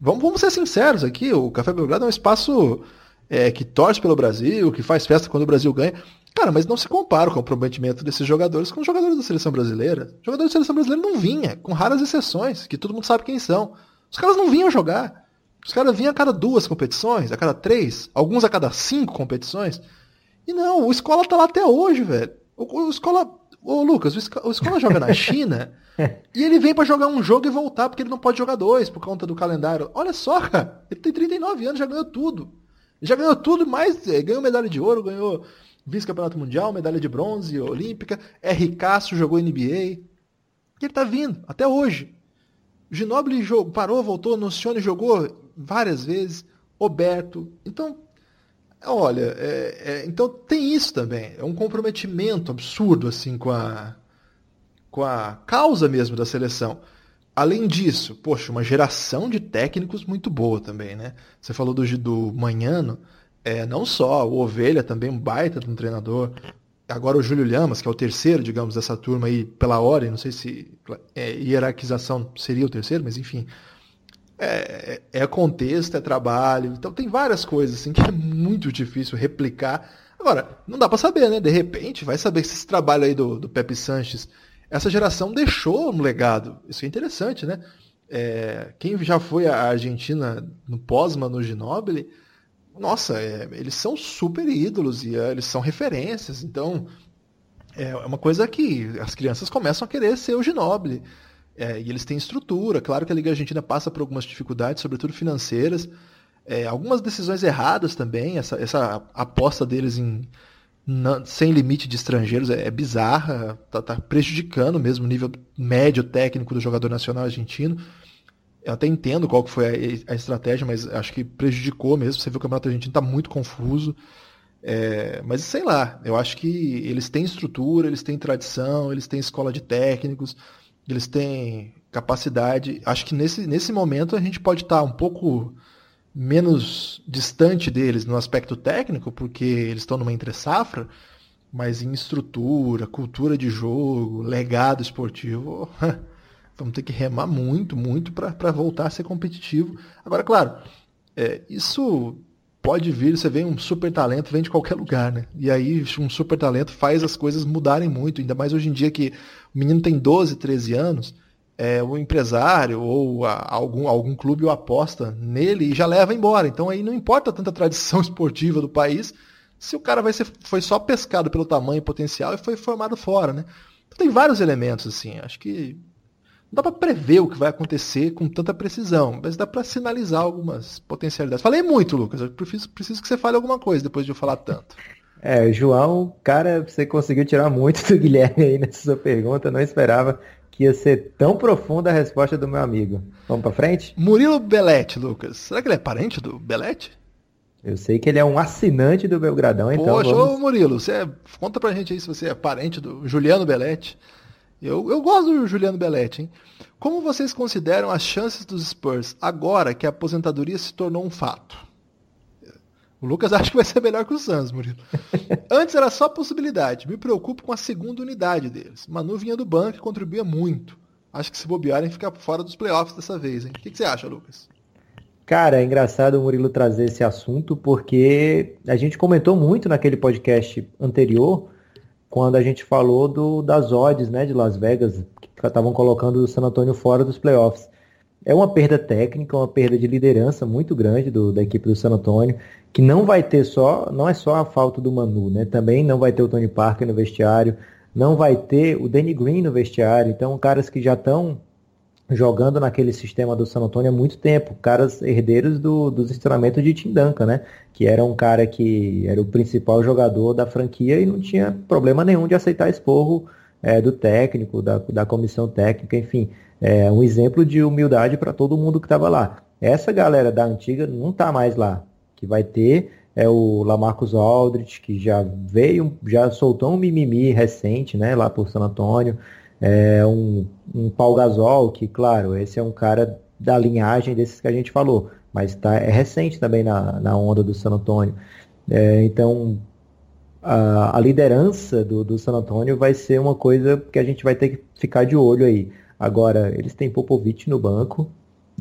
Vamos, vamos ser sinceros aqui, o Café Belgrado é um espaço é, que torce pelo Brasil, que faz festa quando o Brasil ganha. Cara, mas não se compara o comprometimento desses jogadores com os jogadores da seleção brasileira. Os jogadores da seleção brasileira não vinha, com raras exceções, que todo mundo sabe quem são. Os caras não vinham jogar. Os caras vinham a cada duas competições, a cada três, alguns a cada cinco competições. E não, o Escola tá lá até hoje, velho. O, o Escola. Ô, Lucas, o, Escola joga na China e ele vem para jogar um jogo e voltar, porque ele não pode jogar dois por conta do calendário. Olha só, cara. Ele tem 39 anos, já ganhou tudo. Já ganhou tudo, mais é, ganhou medalha de ouro, ganhou vice-campeonato mundial, medalha de bronze, olímpica. R. Cássio jogou NBA. E ele tá vindo, até hoje. Ginobili jogou, parou, voltou, Nocione jogou várias vezes. Roberto. Então, olha, é, é, então tem isso também. É um comprometimento absurdo assim com a, com a causa mesmo da seleção. Além disso, poxa, uma geração de técnicos muito boa também, né? Você falou do, do Manhano, é, não só o Ovelha também, um baita de um treinador. Agora o Júlio Lamas, que é o terceiro, digamos, dessa turma aí, pela ordem, não sei se é, hierarquização seria o terceiro, mas enfim. É, é, é contexto, é trabalho. Então tem várias coisas assim que é muito difícil replicar. Agora, não dá para saber, né? De repente, vai saber se esse trabalho aí do, do Pepe Sanches, essa geração deixou um legado. Isso é interessante, né? É, quem já foi à Argentina no pós-Manu Ginóbili, nossa, é, eles são super ídolos e é, eles são referências. Então, é uma coisa que as crianças começam a querer ser o Ginóbili. É, e eles têm estrutura. Claro que a Liga Argentina passa por algumas dificuldades, sobretudo financeiras. É, algumas decisões erradas também. Essa, essa aposta deles em na, sem limite de estrangeiros é, é bizarra. Está tá prejudicando mesmo o nível médio técnico do jogador nacional argentino. Eu até entendo qual que foi a, a estratégia, mas acho que prejudicou mesmo. Você vê o Campeonato Argentino está muito confuso. É, mas sei lá, eu acho que eles têm estrutura, eles têm tradição, eles têm escola de técnicos, eles têm capacidade. Acho que nesse, nesse momento a gente pode estar tá um pouco menos distante deles no aspecto técnico, porque eles estão numa entre-safra, mas em estrutura, cultura de jogo, legado esportivo. Vamos ter que remar muito, muito para voltar a ser competitivo. Agora, claro, é, isso pode vir, você vê um super talento, vem de qualquer lugar, né? E aí um super talento faz as coisas mudarem muito, ainda mais hoje em dia que o menino tem 12, 13 anos, é, o empresário ou a, algum, algum clube o aposta nele e já leva embora. Então aí não importa tanta tradição esportiva do país, se o cara vai ser, foi só pescado pelo tamanho e potencial e foi formado fora, né? Então tem vários elementos, assim, acho que dá para prever o que vai acontecer com tanta precisão, mas dá para sinalizar algumas potencialidades. Falei muito, Lucas. Eu preciso, preciso que você fale alguma coisa depois de eu falar tanto. É, João, cara, você conseguiu tirar muito do Guilherme aí nessa sua pergunta. Não esperava que ia ser tão profunda a resposta do meu amigo. Vamos para frente? Murilo Belete, Lucas. Será que ele é parente do Belete? Eu sei que ele é um assinante do Belgradão, então. Poxa, vamos... ô Murilo, você é... conta pra gente aí se você é parente do Juliano Belete. Eu, eu gosto do Juliano Belletti, hein? Como vocês consideram as chances dos Spurs agora que a aposentadoria se tornou um fato? O Lucas acha que vai ser melhor que o Suns, Murilo. Antes era só possibilidade. Me preocupo com a segunda unidade deles. Manu vinha do banco e contribuía muito. Acho que se bobearem, ficar fora dos playoffs dessa vez, hein? O que, que você acha, Lucas? Cara, é engraçado o Murilo trazer esse assunto, porque a gente comentou muito naquele podcast anterior quando a gente falou do, das odds né, de Las Vegas, que estavam colocando o San Antonio fora dos playoffs. É uma perda técnica, uma perda de liderança muito grande do, da equipe do San Antonio, que não vai ter só, não é só a falta do Manu, né? Também não vai ter o Tony Parker no vestiário, não vai ter o Danny Green no vestiário, então caras que já estão jogando naquele sistema do San Antonio há muito tempo, caras herdeiros do, dos ensinamentos de Tim Duncan, né? Que era um cara que era o principal jogador da franquia e não tinha problema nenhum de aceitar esporro é, do técnico, da, da comissão técnica, enfim, é um exemplo de humildade para todo mundo que estava lá. Essa galera da antiga não está mais lá, que vai ter é o Lamarcus Aldrich, que já veio, já soltou um mimimi recente, né, lá por San Antônio, é, um, um Paul Gasol, que, claro, esse é um cara da linhagem desses que a gente falou, mas tá, é recente também na, na onda do San Antonio. É, então, a, a, liderança do, do San Antonio vai ser uma coisa que a gente vai ter que ficar de olho aí. Agora, eles têm Popovich no banco,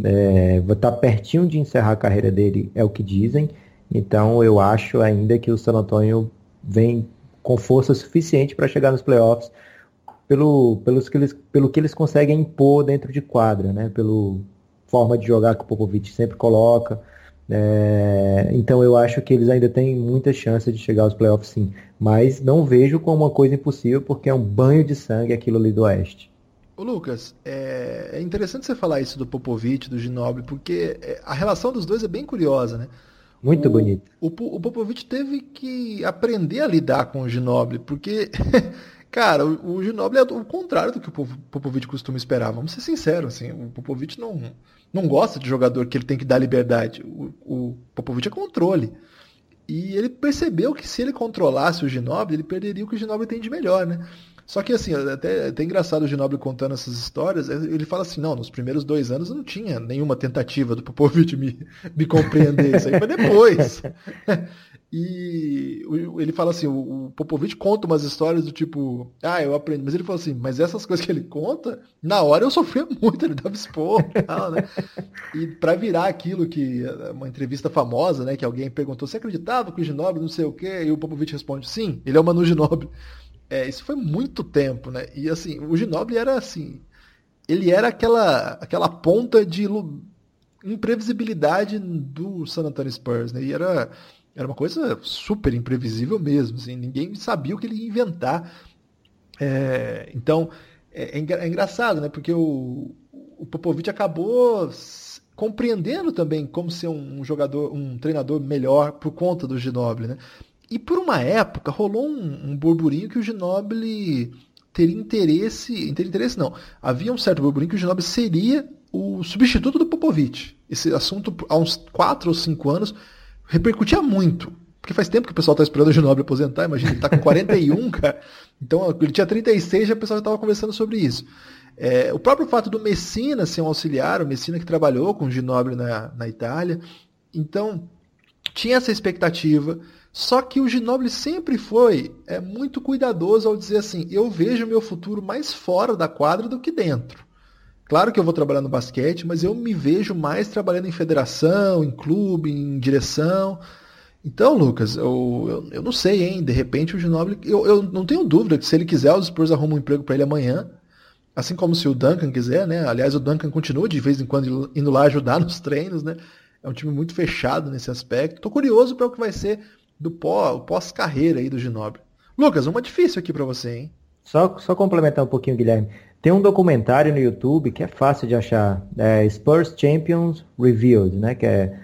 é, tá pertinho de encerrar a carreira dele, é o que dizem. Então, eu acho ainda que o San Antonio vem com força suficiente para chegar nos playoffs pelo, pelos que eles, pelo que eles conseguem impor dentro de quadra, né? Pelo forma de jogar que o Popovich sempre coloca. É, então eu acho que eles ainda têm muita chance de chegar aos playoffs sim. Mas não vejo como uma coisa impossível porque é um banho de sangue aquilo ali do Oeste. Ô Lucas, é, é interessante você falar isso do Popovich, do Ginobili, porque é, a relação dos dois é bem curiosa, né? Muito o, bonito. O, o Popovich teve que aprender a lidar com o Ginobili, porque Cara, o, o é o contrário do que o Popovich costuma esperar. Vamos ser sinceros, assim, o Popovich não, não gosta de jogador que ele tem que dar liberdade. O, o Popovich é controle. E ele percebeu que se ele controlasse o Ginobili, ele perderia o que o Ginobili tem de melhor, né? Só que assim, é até, é até engraçado o Ginobili contando essas histórias, é, ele fala assim, não, nos primeiros dois anos não tinha nenhuma tentativa do Popovich me, me compreender, isso aí foi depois. E ele fala assim, o Popovich conta umas histórias do tipo, ah, eu aprendi, mas ele fala assim, mas essas coisas que ele conta, na hora eu sofria muito, ele dava expor e tal, né? E para virar aquilo que, uma entrevista famosa, né, que alguém perguntou, você acreditava que o Ginobili não sei o quê? E o Popovich responde, sim, ele é o Manu Ginobili. É, isso foi muito tempo, né? E assim, o Ginobili era assim, ele era aquela, aquela ponta de imprevisibilidade do San Antonio Spurs, né? E era era uma coisa super imprevisível mesmo, assim, ninguém sabia o que ele ia inventar. É, então, é, é, é, engraçado, né? Porque o, o Popovich acabou compreendendo também como ser um jogador, um treinador melhor por conta do Ginobili, né? E por uma época rolou um, um burburinho que o Ginobili teria interesse, teria interesse não, havia um certo burburinho que o Ginobili seria o substituto do Popovich. Esse assunto há uns 4 ou 5 anos repercutia muito. Porque faz tempo que o pessoal está esperando o Ginobili aposentar, imagina, ele está com 41, cara. Então, ele tinha 36 e o pessoal já estava conversando sobre isso. É, o próprio fato do Messina ser um auxiliar, o Messina que trabalhou com o Ginobili na, na Itália. Então, tinha essa expectativa. Só que o Ginobili sempre foi é, muito cuidadoso ao dizer assim: eu vejo meu futuro mais fora da quadra do que dentro. Claro que eu vou trabalhar no basquete, mas eu me vejo mais trabalhando em federação, em clube, em direção. Então, Lucas, eu, eu, eu não sei, hein? De repente o Ginobili. Eu, eu não tenho dúvida que se ele quiser, os Spurs arrumam um emprego para ele amanhã. Assim como se o Duncan quiser, né? Aliás, o Duncan continua de vez em quando indo lá ajudar nos treinos, né? É um time muito fechado nesse aspecto. Tô curioso para o que vai ser do pós-carreira aí do Ginobili. Lucas, uma difícil aqui para você, hein? Só, só complementar um pouquinho, Guilherme. Tem um documentário no YouTube que é fácil de achar, é Spurs Champions Revealed, né? Que é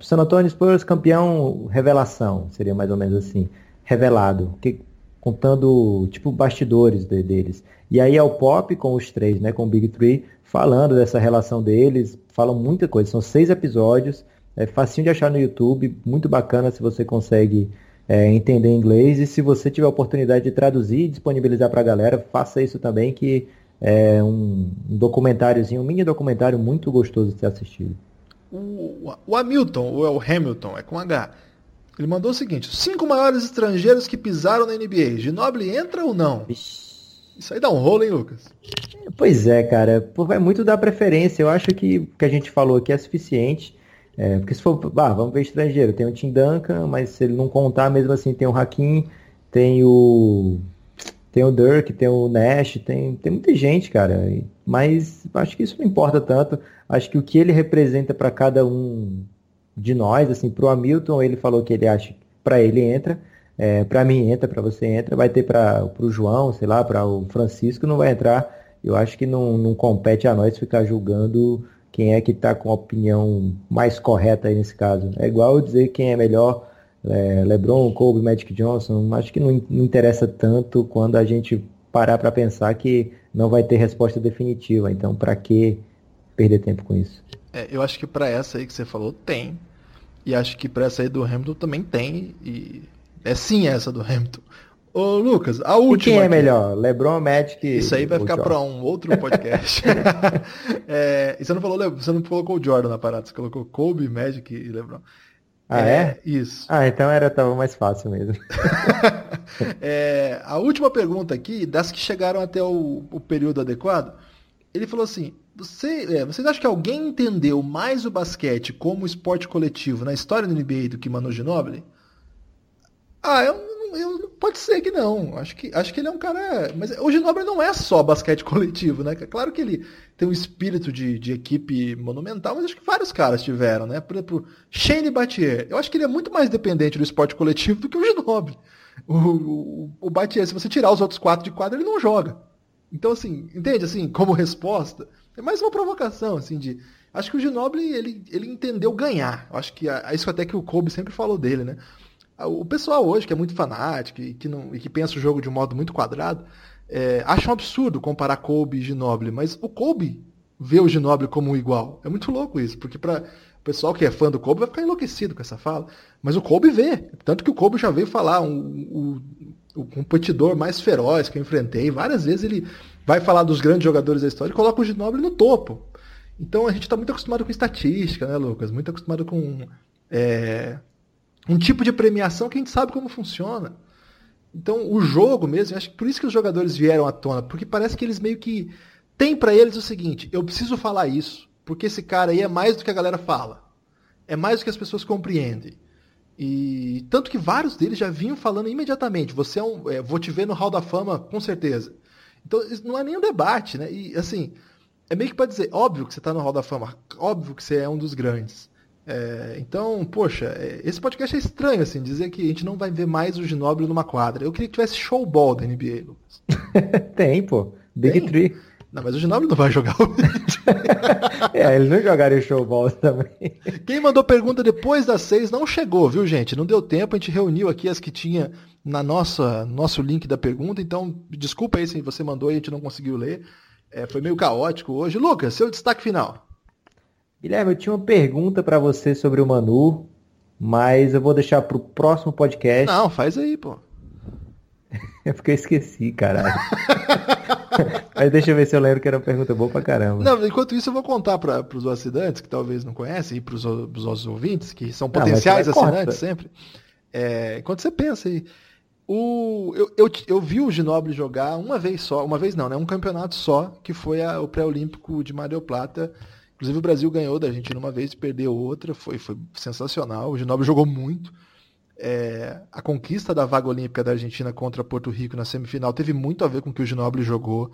San Antonio Spurs campeão revelação, seria mais ou menos assim, revelado, que, contando tipo bastidores de, deles. E aí é o Pop com os três, né? Com o Big Three, falando dessa relação deles, falam muita coisa. São seis episódios, é facinho de achar no YouTube, muito bacana se você consegue é, entender inglês e se você tiver a oportunidade de traduzir e disponibilizar para a galera, faça isso também, que é um, um documentáriozinho, um mini documentário muito gostoso de ser assistido. O, o Hamilton, ou é o Hamilton, é com H. Ele mandou o seguinte: cinco maiores estrangeiros que pisaram na NBA. Ginobili entra ou não? Isso aí dá um rolo, hein, Lucas? Pois é, cara. Vai muito da preferência. Eu acho que o que a gente falou aqui é suficiente. É, porque se for, ah, vamos ver estrangeiro, tem o Tim Duncan, mas se ele não contar, mesmo assim tem o Hakim, tem o tem o Dirk, tem o Nash, tem, tem muita gente, cara. Mas acho que isso não importa tanto. Acho que o que ele representa para cada um de nós, assim, pro Hamilton, ele falou que ele acha para ele entra, é, para mim entra, para você entra, vai ter para o João, sei lá, para o Francisco não vai entrar. Eu acho que não, não compete a nós ficar julgando quem é que está com a opinião mais correta aí nesse caso. É igual dizer quem é melhor, é, LeBron, Kobe, Magic Johnson. Acho que não, não interessa tanto quando a gente parar para pensar que não vai ter resposta definitiva. Então, para que perder tempo com isso? É, eu acho que para essa aí que você falou tem. E acho que para essa aí do Hamilton também tem. E é sim essa do Hamilton. Ô, Lucas, a última. E quem é aqui. melhor? LeBron, Magic. Isso aí vai ficar para um outro podcast. é, e você não falou, você não colocou o Jordan na parada, você colocou Kobe, Magic e LeBron. Ah, é? é? Isso. Ah, então era tava mais fácil mesmo. é, a última pergunta aqui, das que chegaram até o, o período adequado, ele falou assim: você, é, vocês acham que alguém entendeu mais o basquete como esporte coletivo na história do NBA do que Manu Ginobili? Ah, eu eu, pode ser que não. Acho que, acho que ele é um cara. Mas o Ginobili não é só basquete coletivo, né? Claro que ele tem um espírito de, de equipe monumental, mas acho que vários caras tiveram, né? Por exemplo, Shane Battier. Eu acho que ele é muito mais dependente do esporte coletivo do que o Ginobili. O, o, o Battier, se você tirar os outros quatro de quadra, ele não joga. Então, assim, entende? Assim, como resposta, é mais uma provocação, assim, de. Acho que o Ginobili, ele, ele entendeu ganhar. Acho que é isso até que o Kobe sempre falou dele, né? O pessoal hoje, que é muito fanático e que, não, e que pensa o jogo de um modo muito quadrado, é, acha um absurdo comparar Kobe e Ginobili, mas o Kobe vê o Ginobili como um igual. É muito louco isso, porque para o pessoal que é fã do Kobe vai ficar enlouquecido com essa fala, mas o Kobe vê. Tanto que o Kobe já veio falar, um, um, o competidor mais feroz que eu enfrentei. Várias vezes ele vai falar dos grandes jogadores da história e coloca o Ginobili no topo. Então a gente está muito acostumado com estatística, né, Lucas? Muito acostumado com é, um tipo de premiação que a gente sabe como funciona. Então o jogo mesmo, acho que por isso que os jogadores vieram à tona, porque parece que eles meio que têm para eles o seguinte: eu preciso falar isso, porque esse cara aí é mais do que a galera fala, é mais do que as pessoas compreendem. E tanto que vários deles já vinham falando imediatamente: você é um, é, vou te ver no Hall da Fama com certeza. Então não é nem um debate, né? E assim é meio que para dizer, óbvio que você está no Hall da Fama, óbvio que você é um dos grandes. É, então, poxa, é, esse podcast é estranho, assim, dizer que a gente não vai ver mais o Ginóbili numa quadra. Eu queria que tivesse showball da NBA, Lucas. Tem, pô. Big Tem? Tree. Não, mas o Ginóbili não vai jogar o É, eles não jogaram showball também. Quem mandou pergunta depois das seis não chegou, viu, gente? Não deu tempo, a gente reuniu aqui as que tinha na nossa nosso link da pergunta, então desculpa aí se você mandou e a gente não conseguiu ler. É, foi meio caótico hoje. Lucas, seu destaque final. Guilherme, eu tinha uma pergunta para você sobre o Manu, mas eu vou deixar para o próximo podcast. Não, faz aí, pô. é porque eu esqueci, caralho. mas deixa eu ver se eu lembro que era uma pergunta boa pra caramba. Não, enquanto isso eu vou contar para os assinantes, que talvez não conhecem, e para os nossos ouvintes, que são potenciais não, assinantes sempre. É, enquanto você pensa aí. O, eu, eu, eu, vi o Ginoble jogar uma vez só, uma vez não, né? Um campeonato só, que foi a, o pré-olímpico de Mar del Plata. Inclusive o Brasil ganhou da Argentina uma vez perdeu outra, foi, foi sensacional. O Ginoble jogou muito. É, a conquista da vaga olímpica da Argentina contra Porto Rico na semifinal teve muito a ver com o que o Ginoble jogou.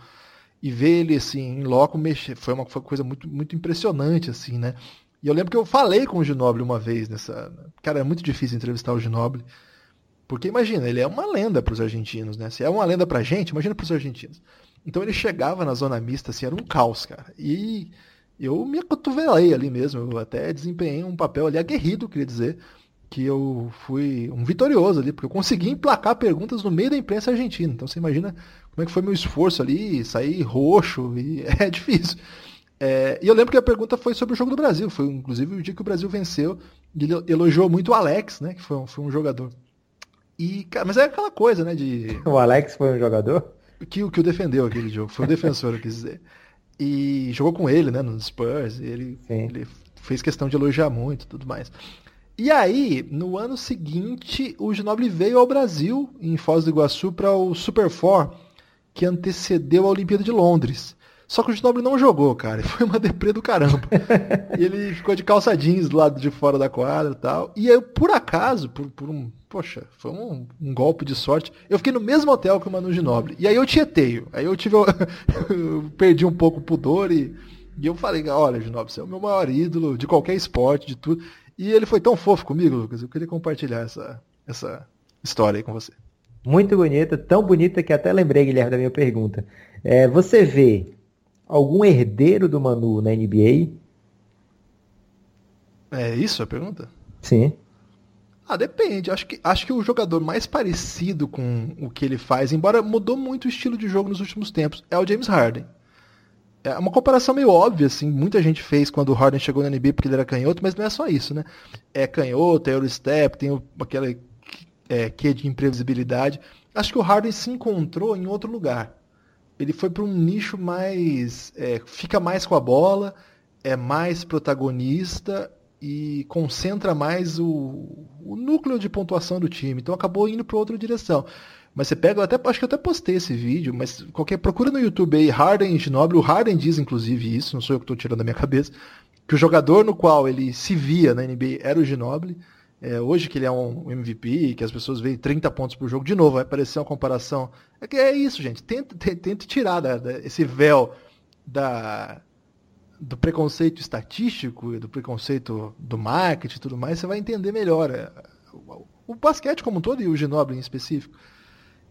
E ver ele assim, em loco mexer, foi uma, foi uma coisa muito, muito impressionante, assim, né? E eu lembro que eu falei com o Ginoble uma vez nessa. Cara, é muito difícil entrevistar o Ginoble. Porque imagina, ele é uma lenda para os argentinos, né? Se é uma lenda para gente, imagina para os argentinos. Então ele chegava na zona mista, assim, era um caos, cara. E eu me acotovelei ali mesmo, eu até desempenhei um papel ali aguerrido, queria dizer, que eu fui um vitorioso ali, porque eu consegui emplacar perguntas no meio da imprensa argentina. Então você imagina como é que foi meu esforço ali, sair roxo, e é difícil. É, e eu lembro que a pergunta foi sobre o jogo do Brasil, foi inclusive o dia que o Brasil venceu, ele elogiou muito o Alex, né, que foi um, foi um jogador e, mas é aquela coisa, né? De. O Alex foi um jogador? Que, que o defendeu aquele jogo, foi o defensor, eu quis dizer. E jogou com ele, né, nos Spurs, ele, ele fez questão de elogiar muito tudo mais. E aí, no ano seguinte, o Ginobili veio ao Brasil, em Foz do Iguaçu, para o Super Four, que antecedeu a Olimpíada de Londres. Só que o Ginobili não jogou, cara. Foi uma deprê do caramba. ele ficou de calça jeans do lado de fora da quadra e tal. E aí, por acaso, por, por um. Poxa, foi um, um, golpe de sorte. Eu fiquei no mesmo hotel que o Manu Ginobili. E aí eu tieteio. Aí eu tive. eu perdi um pouco o pudor e, e eu falei, olha, Ginobili, você é o meu maior ídolo de qualquer esporte, de tudo. E ele foi tão fofo comigo, Lucas. Eu queria compartilhar essa, essa história aí com você. Muito bonita, tão bonita que até lembrei, Guilherme, da minha pergunta. É, você vê algum herdeiro do Manu na NBA? É isso a pergunta? Sim. Ah, depende. Acho que, acho que o jogador mais parecido com o que ele faz, embora mudou muito o estilo de jogo nos últimos tempos, é o James Harden. É uma comparação meio óbvia, assim, muita gente fez quando o Harden chegou na NBA porque ele era canhoto, mas não é só isso, né? É canhoto, é Eurostep, tem aquele é, quê de imprevisibilidade. Acho que o Harden se encontrou em outro lugar ele foi para um nicho mais. É, fica mais com a bola, é mais protagonista e concentra mais o, o núcleo de pontuação do time. Então acabou indo para outra direção. Mas você pega, até, acho que eu até postei esse vídeo, mas qualquer procura no YouTube aí, Harden e Ginobili, o Harden diz inclusive isso, não sou eu que estou tirando da minha cabeça, que o jogador no qual ele se via na NBA era o Ginobili. É, hoje que ele é um MVP, que as pessoas veem 30 pontos por jogo, de novo, vai parecer uma comparação. É que é isso, gente. Tenta, tirar da, da, esse véu da, do preconceito estatístico, do preconceito do marketing e tudo mais, você vai entender melhor é, o, o, basquete como um todo e o Ginobili em específico.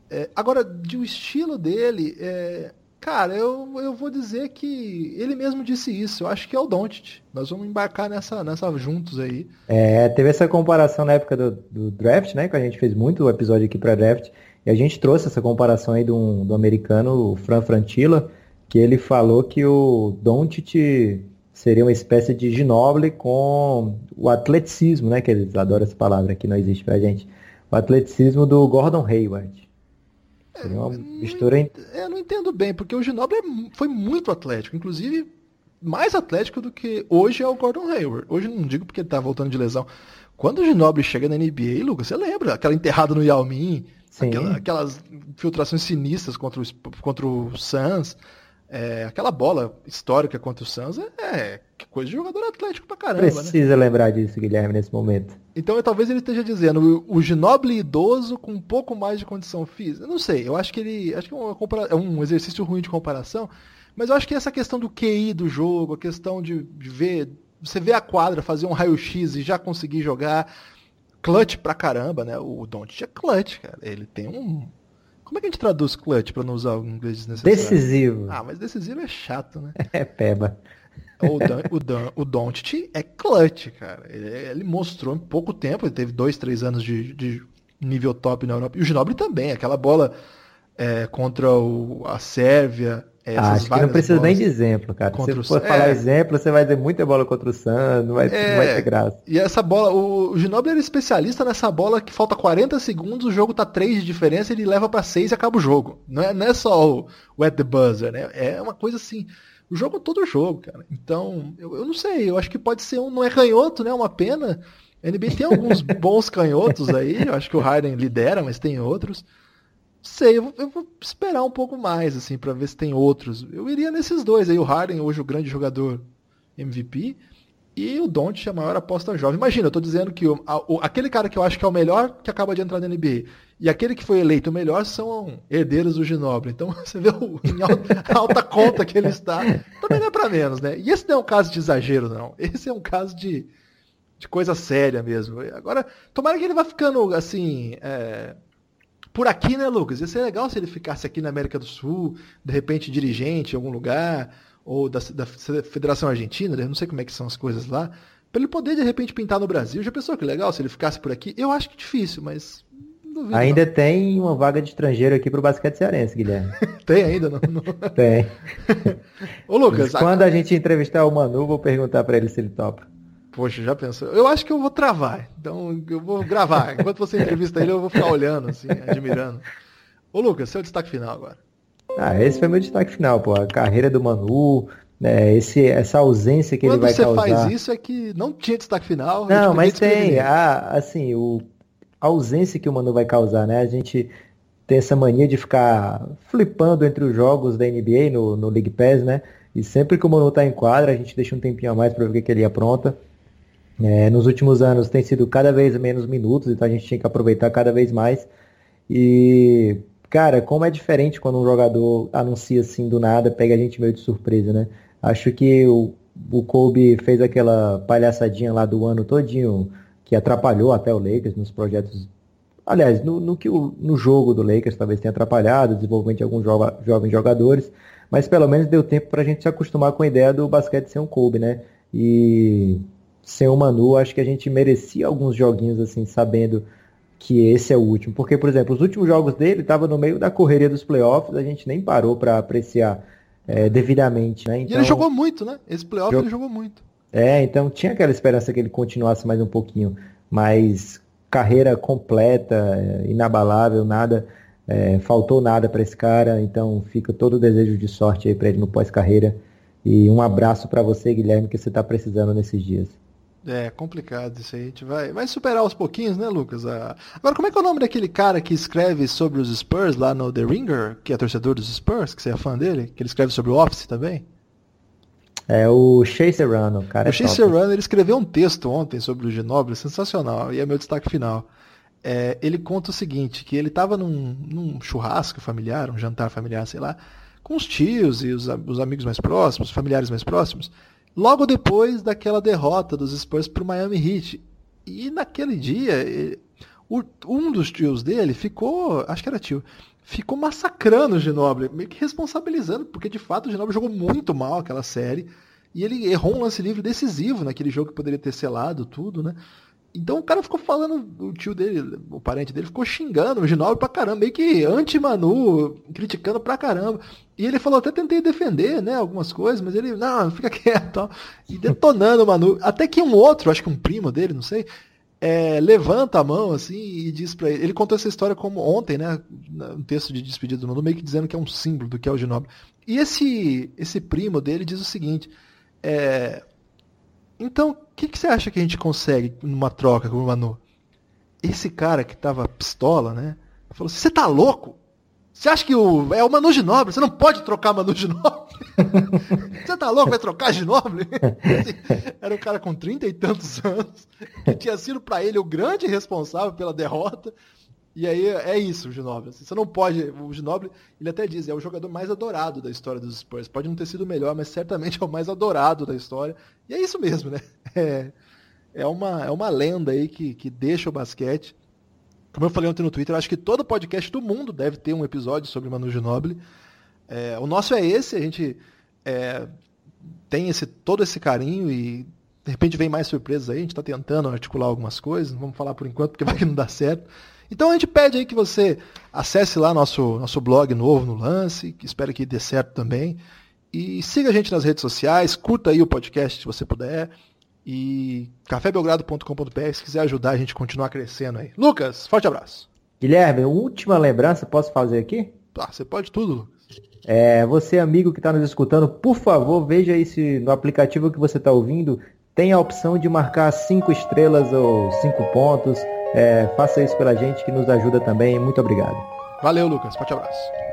É, agora, de o estilo dele, é, Cara, eu, eu vou dizer que ele mesmo disse isso. Eu acho que é o Doncic. Nós vamos embarcar nessa, nessa juntos aí. É, teve essa comparação na época do, do draft, né? Que a gente fez muito o episódio aqui para draft. E a gente trouxe essa comparação aí do, do americano, o Fran Frantilla, que ele falou que o Doncic seria uma espécie de Ginobili com o atleticismo, né? Que eles adoram essa palavra que não existe pra gente. O atleticismo do Gordon Hayward. Seria uma mistura. Eu não, eu não entendo bem, porque o Ginobili é foi muito atlético, inclusive mais atlético do que hoje é o Gordon Hayward. Hoje não digo porque ele tá voltando de lesão. Quando o Ginobili chega na NBA, Lucas, você lembra? Aquela enterrada no Yao Ming, aquela, aquelas filtrações sinistras contra o, contra o Suns. É, aquela bola histórica contra o Suns é, é coisa de jogador atlético pra caramba, né? Precisa né? lembrar disso, Guilherme, nesse momento. Então talvez ele esteja dizendo o, o Ginobili idoso com um pouco mais de condição física. Eu não sei, eu acho que ele. Acho que é, uma é um exercício ruim de comparação, mas eu acho que essa questão do QI do jogo, a questão de, de ver. Você vê a quadra, fazer um raio-x e já conseguir jogar. Clutch pra caramba, né? O Don't é clutch, cara. Ele tem um, como é que a gente traduz clutch para não usar o inglês desnecessário? Decisivo. Ah, mas decisivo é chato, né? É peba. O, Dan, o, Dan, o Doncic é clutch, cara. Ele, ele, mostrou em pouco tempo, ele teve dois, três anos de, de nível top na Europa. E o Ginobili também, aquela bola é, contra o, a Sérvia, ah, acho que não precisa nem de exemplo, cara. Se você for falar é... exemplo, você vai ter muita bola contra o Santos, não vai, é... não vai ter graça. E essa bola, o, o Ginobili era especialista nessa bola que falta 40 segundos, o jogo tá 3 de diferença, ele leva para 6 e acaba o jogo. Não é, não é só o, o at the buzzer, né? É uma coisa assim. O jogo é todo jogo, cara. Então, eu, eu não sei, eu acho que pode ser um. Não é canhoto, né? Uma pena. A NBA tem alguns bons canhotos aí, eu acho que o Harden lidera, mas tem outros sei, eu vou, eu vou, esperar um pouco mais, assim, para ver se tem outros. Eu iria nesses dois aí, o Harden, hoje o grande jogador MVP, e o Don't, a maior aposta jovem. Imagina, eu tô dizendo que o, a, o, aquele cara que eu acho que é o melhor, que acaba de entrar na NBA, e aquele que foi eleito o melhor são herdeiros do Ginobre. Então você vê o, em alta, alta conta que ele está. Também não é para menos, né? E esse não é um caso de exagero, não. Esse é um caso de, de coisa séria mesmo. Agora, tomara que ele vá ficando assim. É, por aqui, né, Lucas? Ia ser legal se ele ficasse aqui na América do Sul, de repente dirigente em algum lugar, ou da, da Federação Argentina, né? não sei como é que são as coisas lá, para ele poder de repente pintar no Brasil. Já pensou que legal se ele ficasse por aqui? Eu acho que difícil, mas Duvido, ainda não. tem uma vaga de estrangeiro aqui para o basquete cearense, Guilherme. tem ainda, não? não... Tem. Ô, Lucas. quando a gente entrevistar o Manu, vou perguntar para ele se ele topa. Poxa, já pensou? Eu acho que eu vou travar. Então eu vou gravar. Enquanto você entrevista ele, eu vou ficar olhando, assim, admirando. Ô Lucas, seu destaque final agora. Ah, esse foi meu destaque final, pô. A carreira do Manu, né, esse, essa ausência que Quando ele vai causar. Quando você faz isso é que não tinha destaque final. Não, mas tem. A, assim, o, a ausência que o Manu vai causar, né? A gente tem essa mania de ficar flipando entre os jogos da NBA no, no League Pass, né? E sempre que o Manu tá em quadra, a gente deixa um tempinho a mais para ver o que ele apronta. É, nos últimos anos tem sido cada vez menos minutos, então a gente tinha que aproveitar cada vez mais. E, cara, como é diferente quando um jogador anuncia assim do nada, pega a gente meio de surpresa, né? Acho que o, o Kobe fez aquela palhaçadinha lá do ano todinho, que atrapalhou até o Lakers nos projetos. Aliás, no, no, que o, no jogo do Lakers talvez tenha atrapalhado desenvolvimento de alguns jo jovens jogadores, mas pelo menos deu tempo para a gente se acostumar com a ideia do basquete ser um Kobe, né? E sem o Manu, acho que a gente merecia alguns joguinhos assim, sabendo que esse é o último. Porque, por exemplo, os últimos jogos dele estavam no meio da correria dos playoffs, a gente nem parou para apreciar é, devidamente. Né? Então, e ele então, jogou muito, né? Esse playoff ele jogou muito. É, então tinha aquela esperança que ele continuasse mais um pouquinho. Mas carreira completa, é, inabalável, nada. É, faltou nada para esse cara, então fica todo o desejo de sorte aí para ele no pós-carreira. E um abraço para você, Guilherme, que você está precisando nesses dias. É complicado isso aí. A gente vai, vai superar aos pouquinhos, né, Lucas? Ah, agora, como é que é o nome daquele cara que escreve sobre os Spurs lá no The Ringer, que é torcedor dos Spurs, que você é fã dele? Que ele escreve sobre o Office também? É o Shea Serrano, cara. O é Shea Serrano, ele escreveu um texto ontem sobre o Ginobili, sensacional, e é meu destaque final. É, ele conta o seguinte, que ele estava num, num, churrasco familiar, um jantar familiar, sei lá, com os tios e os, os amigos mais próximos, familiares mais próximos, logo depois daquela derrota dos Spurs para o Miami Heat. E naquele dia, um dos tios dele ficou, acho que era tio, ficou massacrando o Ginobili, meio que responsabilizando, porque de fato o Ginobili jogou muito mal aquela série. E ele errou um lance livre decisivo naquele jogo que poderia ter selado tudo, né? Então o cara ficou falando, o tio dele, o parente dele, ficou xingando o Ginobili pra caramba, meio que anti-Manu, criticando pra caramba. E ele falou, até tentei defender, né, algumas coisas, mas ele, não, fica quieto, ó, e detonando o Manu. Até que um outro, acho que um primo dele, não sei, é, levanta a mão assim e diz para ele. Ele contou essa história como ontem, né? Um texto de despedida do mundo, meio que dizendo que é um símbolo do que é o Ginóbili. E esse, esse primo dele diz o seguinte: é, então, o que, que, você acha que a gente consegue numa troca com o Manu? Esse cara que tava pistola, né? Falou assim: você tá louco? Você acha que o, é o Manu Ginobre? Você não pode trocar Manu Ginobre? Você tá louco? Vai trocar Ginobre? Assim, era um cara com trinta e tantos anos, que tinha sido para ele o grande responsável pela derrota. E aí é isso, o Ginobre. Assim, você não pode. O Ginobre, ele até diz, é o jogador mais adorado da história dos Spurs. Pode não ter sido o melhor, mas certamente é o mais adorado da história. E é isso mesmo, né? É, é, uma, é uma lenda aí que, que deixa o basquete como eu falei ontem no Twitter, acho que todo podcast do mundo deve ter um episódio sobre Manu Ginóbili. É, o nosso é esse, a gente é, tem esse, todo esse carinho e de repente vem mais surpresas aí, a gente está tentando articular algumas coisas, não vamos falar por enquanto porque vai que não dá certo. Então a gente pede aí que você acesse lá nosso, nosso blog novo no Lance, que espero que dê certo também. E siga a gente nas redes sociais, curta aí o podcast se você puder. E cafébelgrado.com.br se quiser ajudar a gente a continuar crescendo aí. Lucas, forte abraço. Guilherme, última lembrança posso fazer aqui? Ah, você pode tudo, Lucas. É, você, amigo que está nos escutando, por favor, veja aí se no aplicativo que você está ouvindo tem a opção de marcar cinco estrelas ou cinco pontos. É, faça isso pela gente que nos ajuda também. Muito obrigado. Valeu, Lucas. Forte abraço.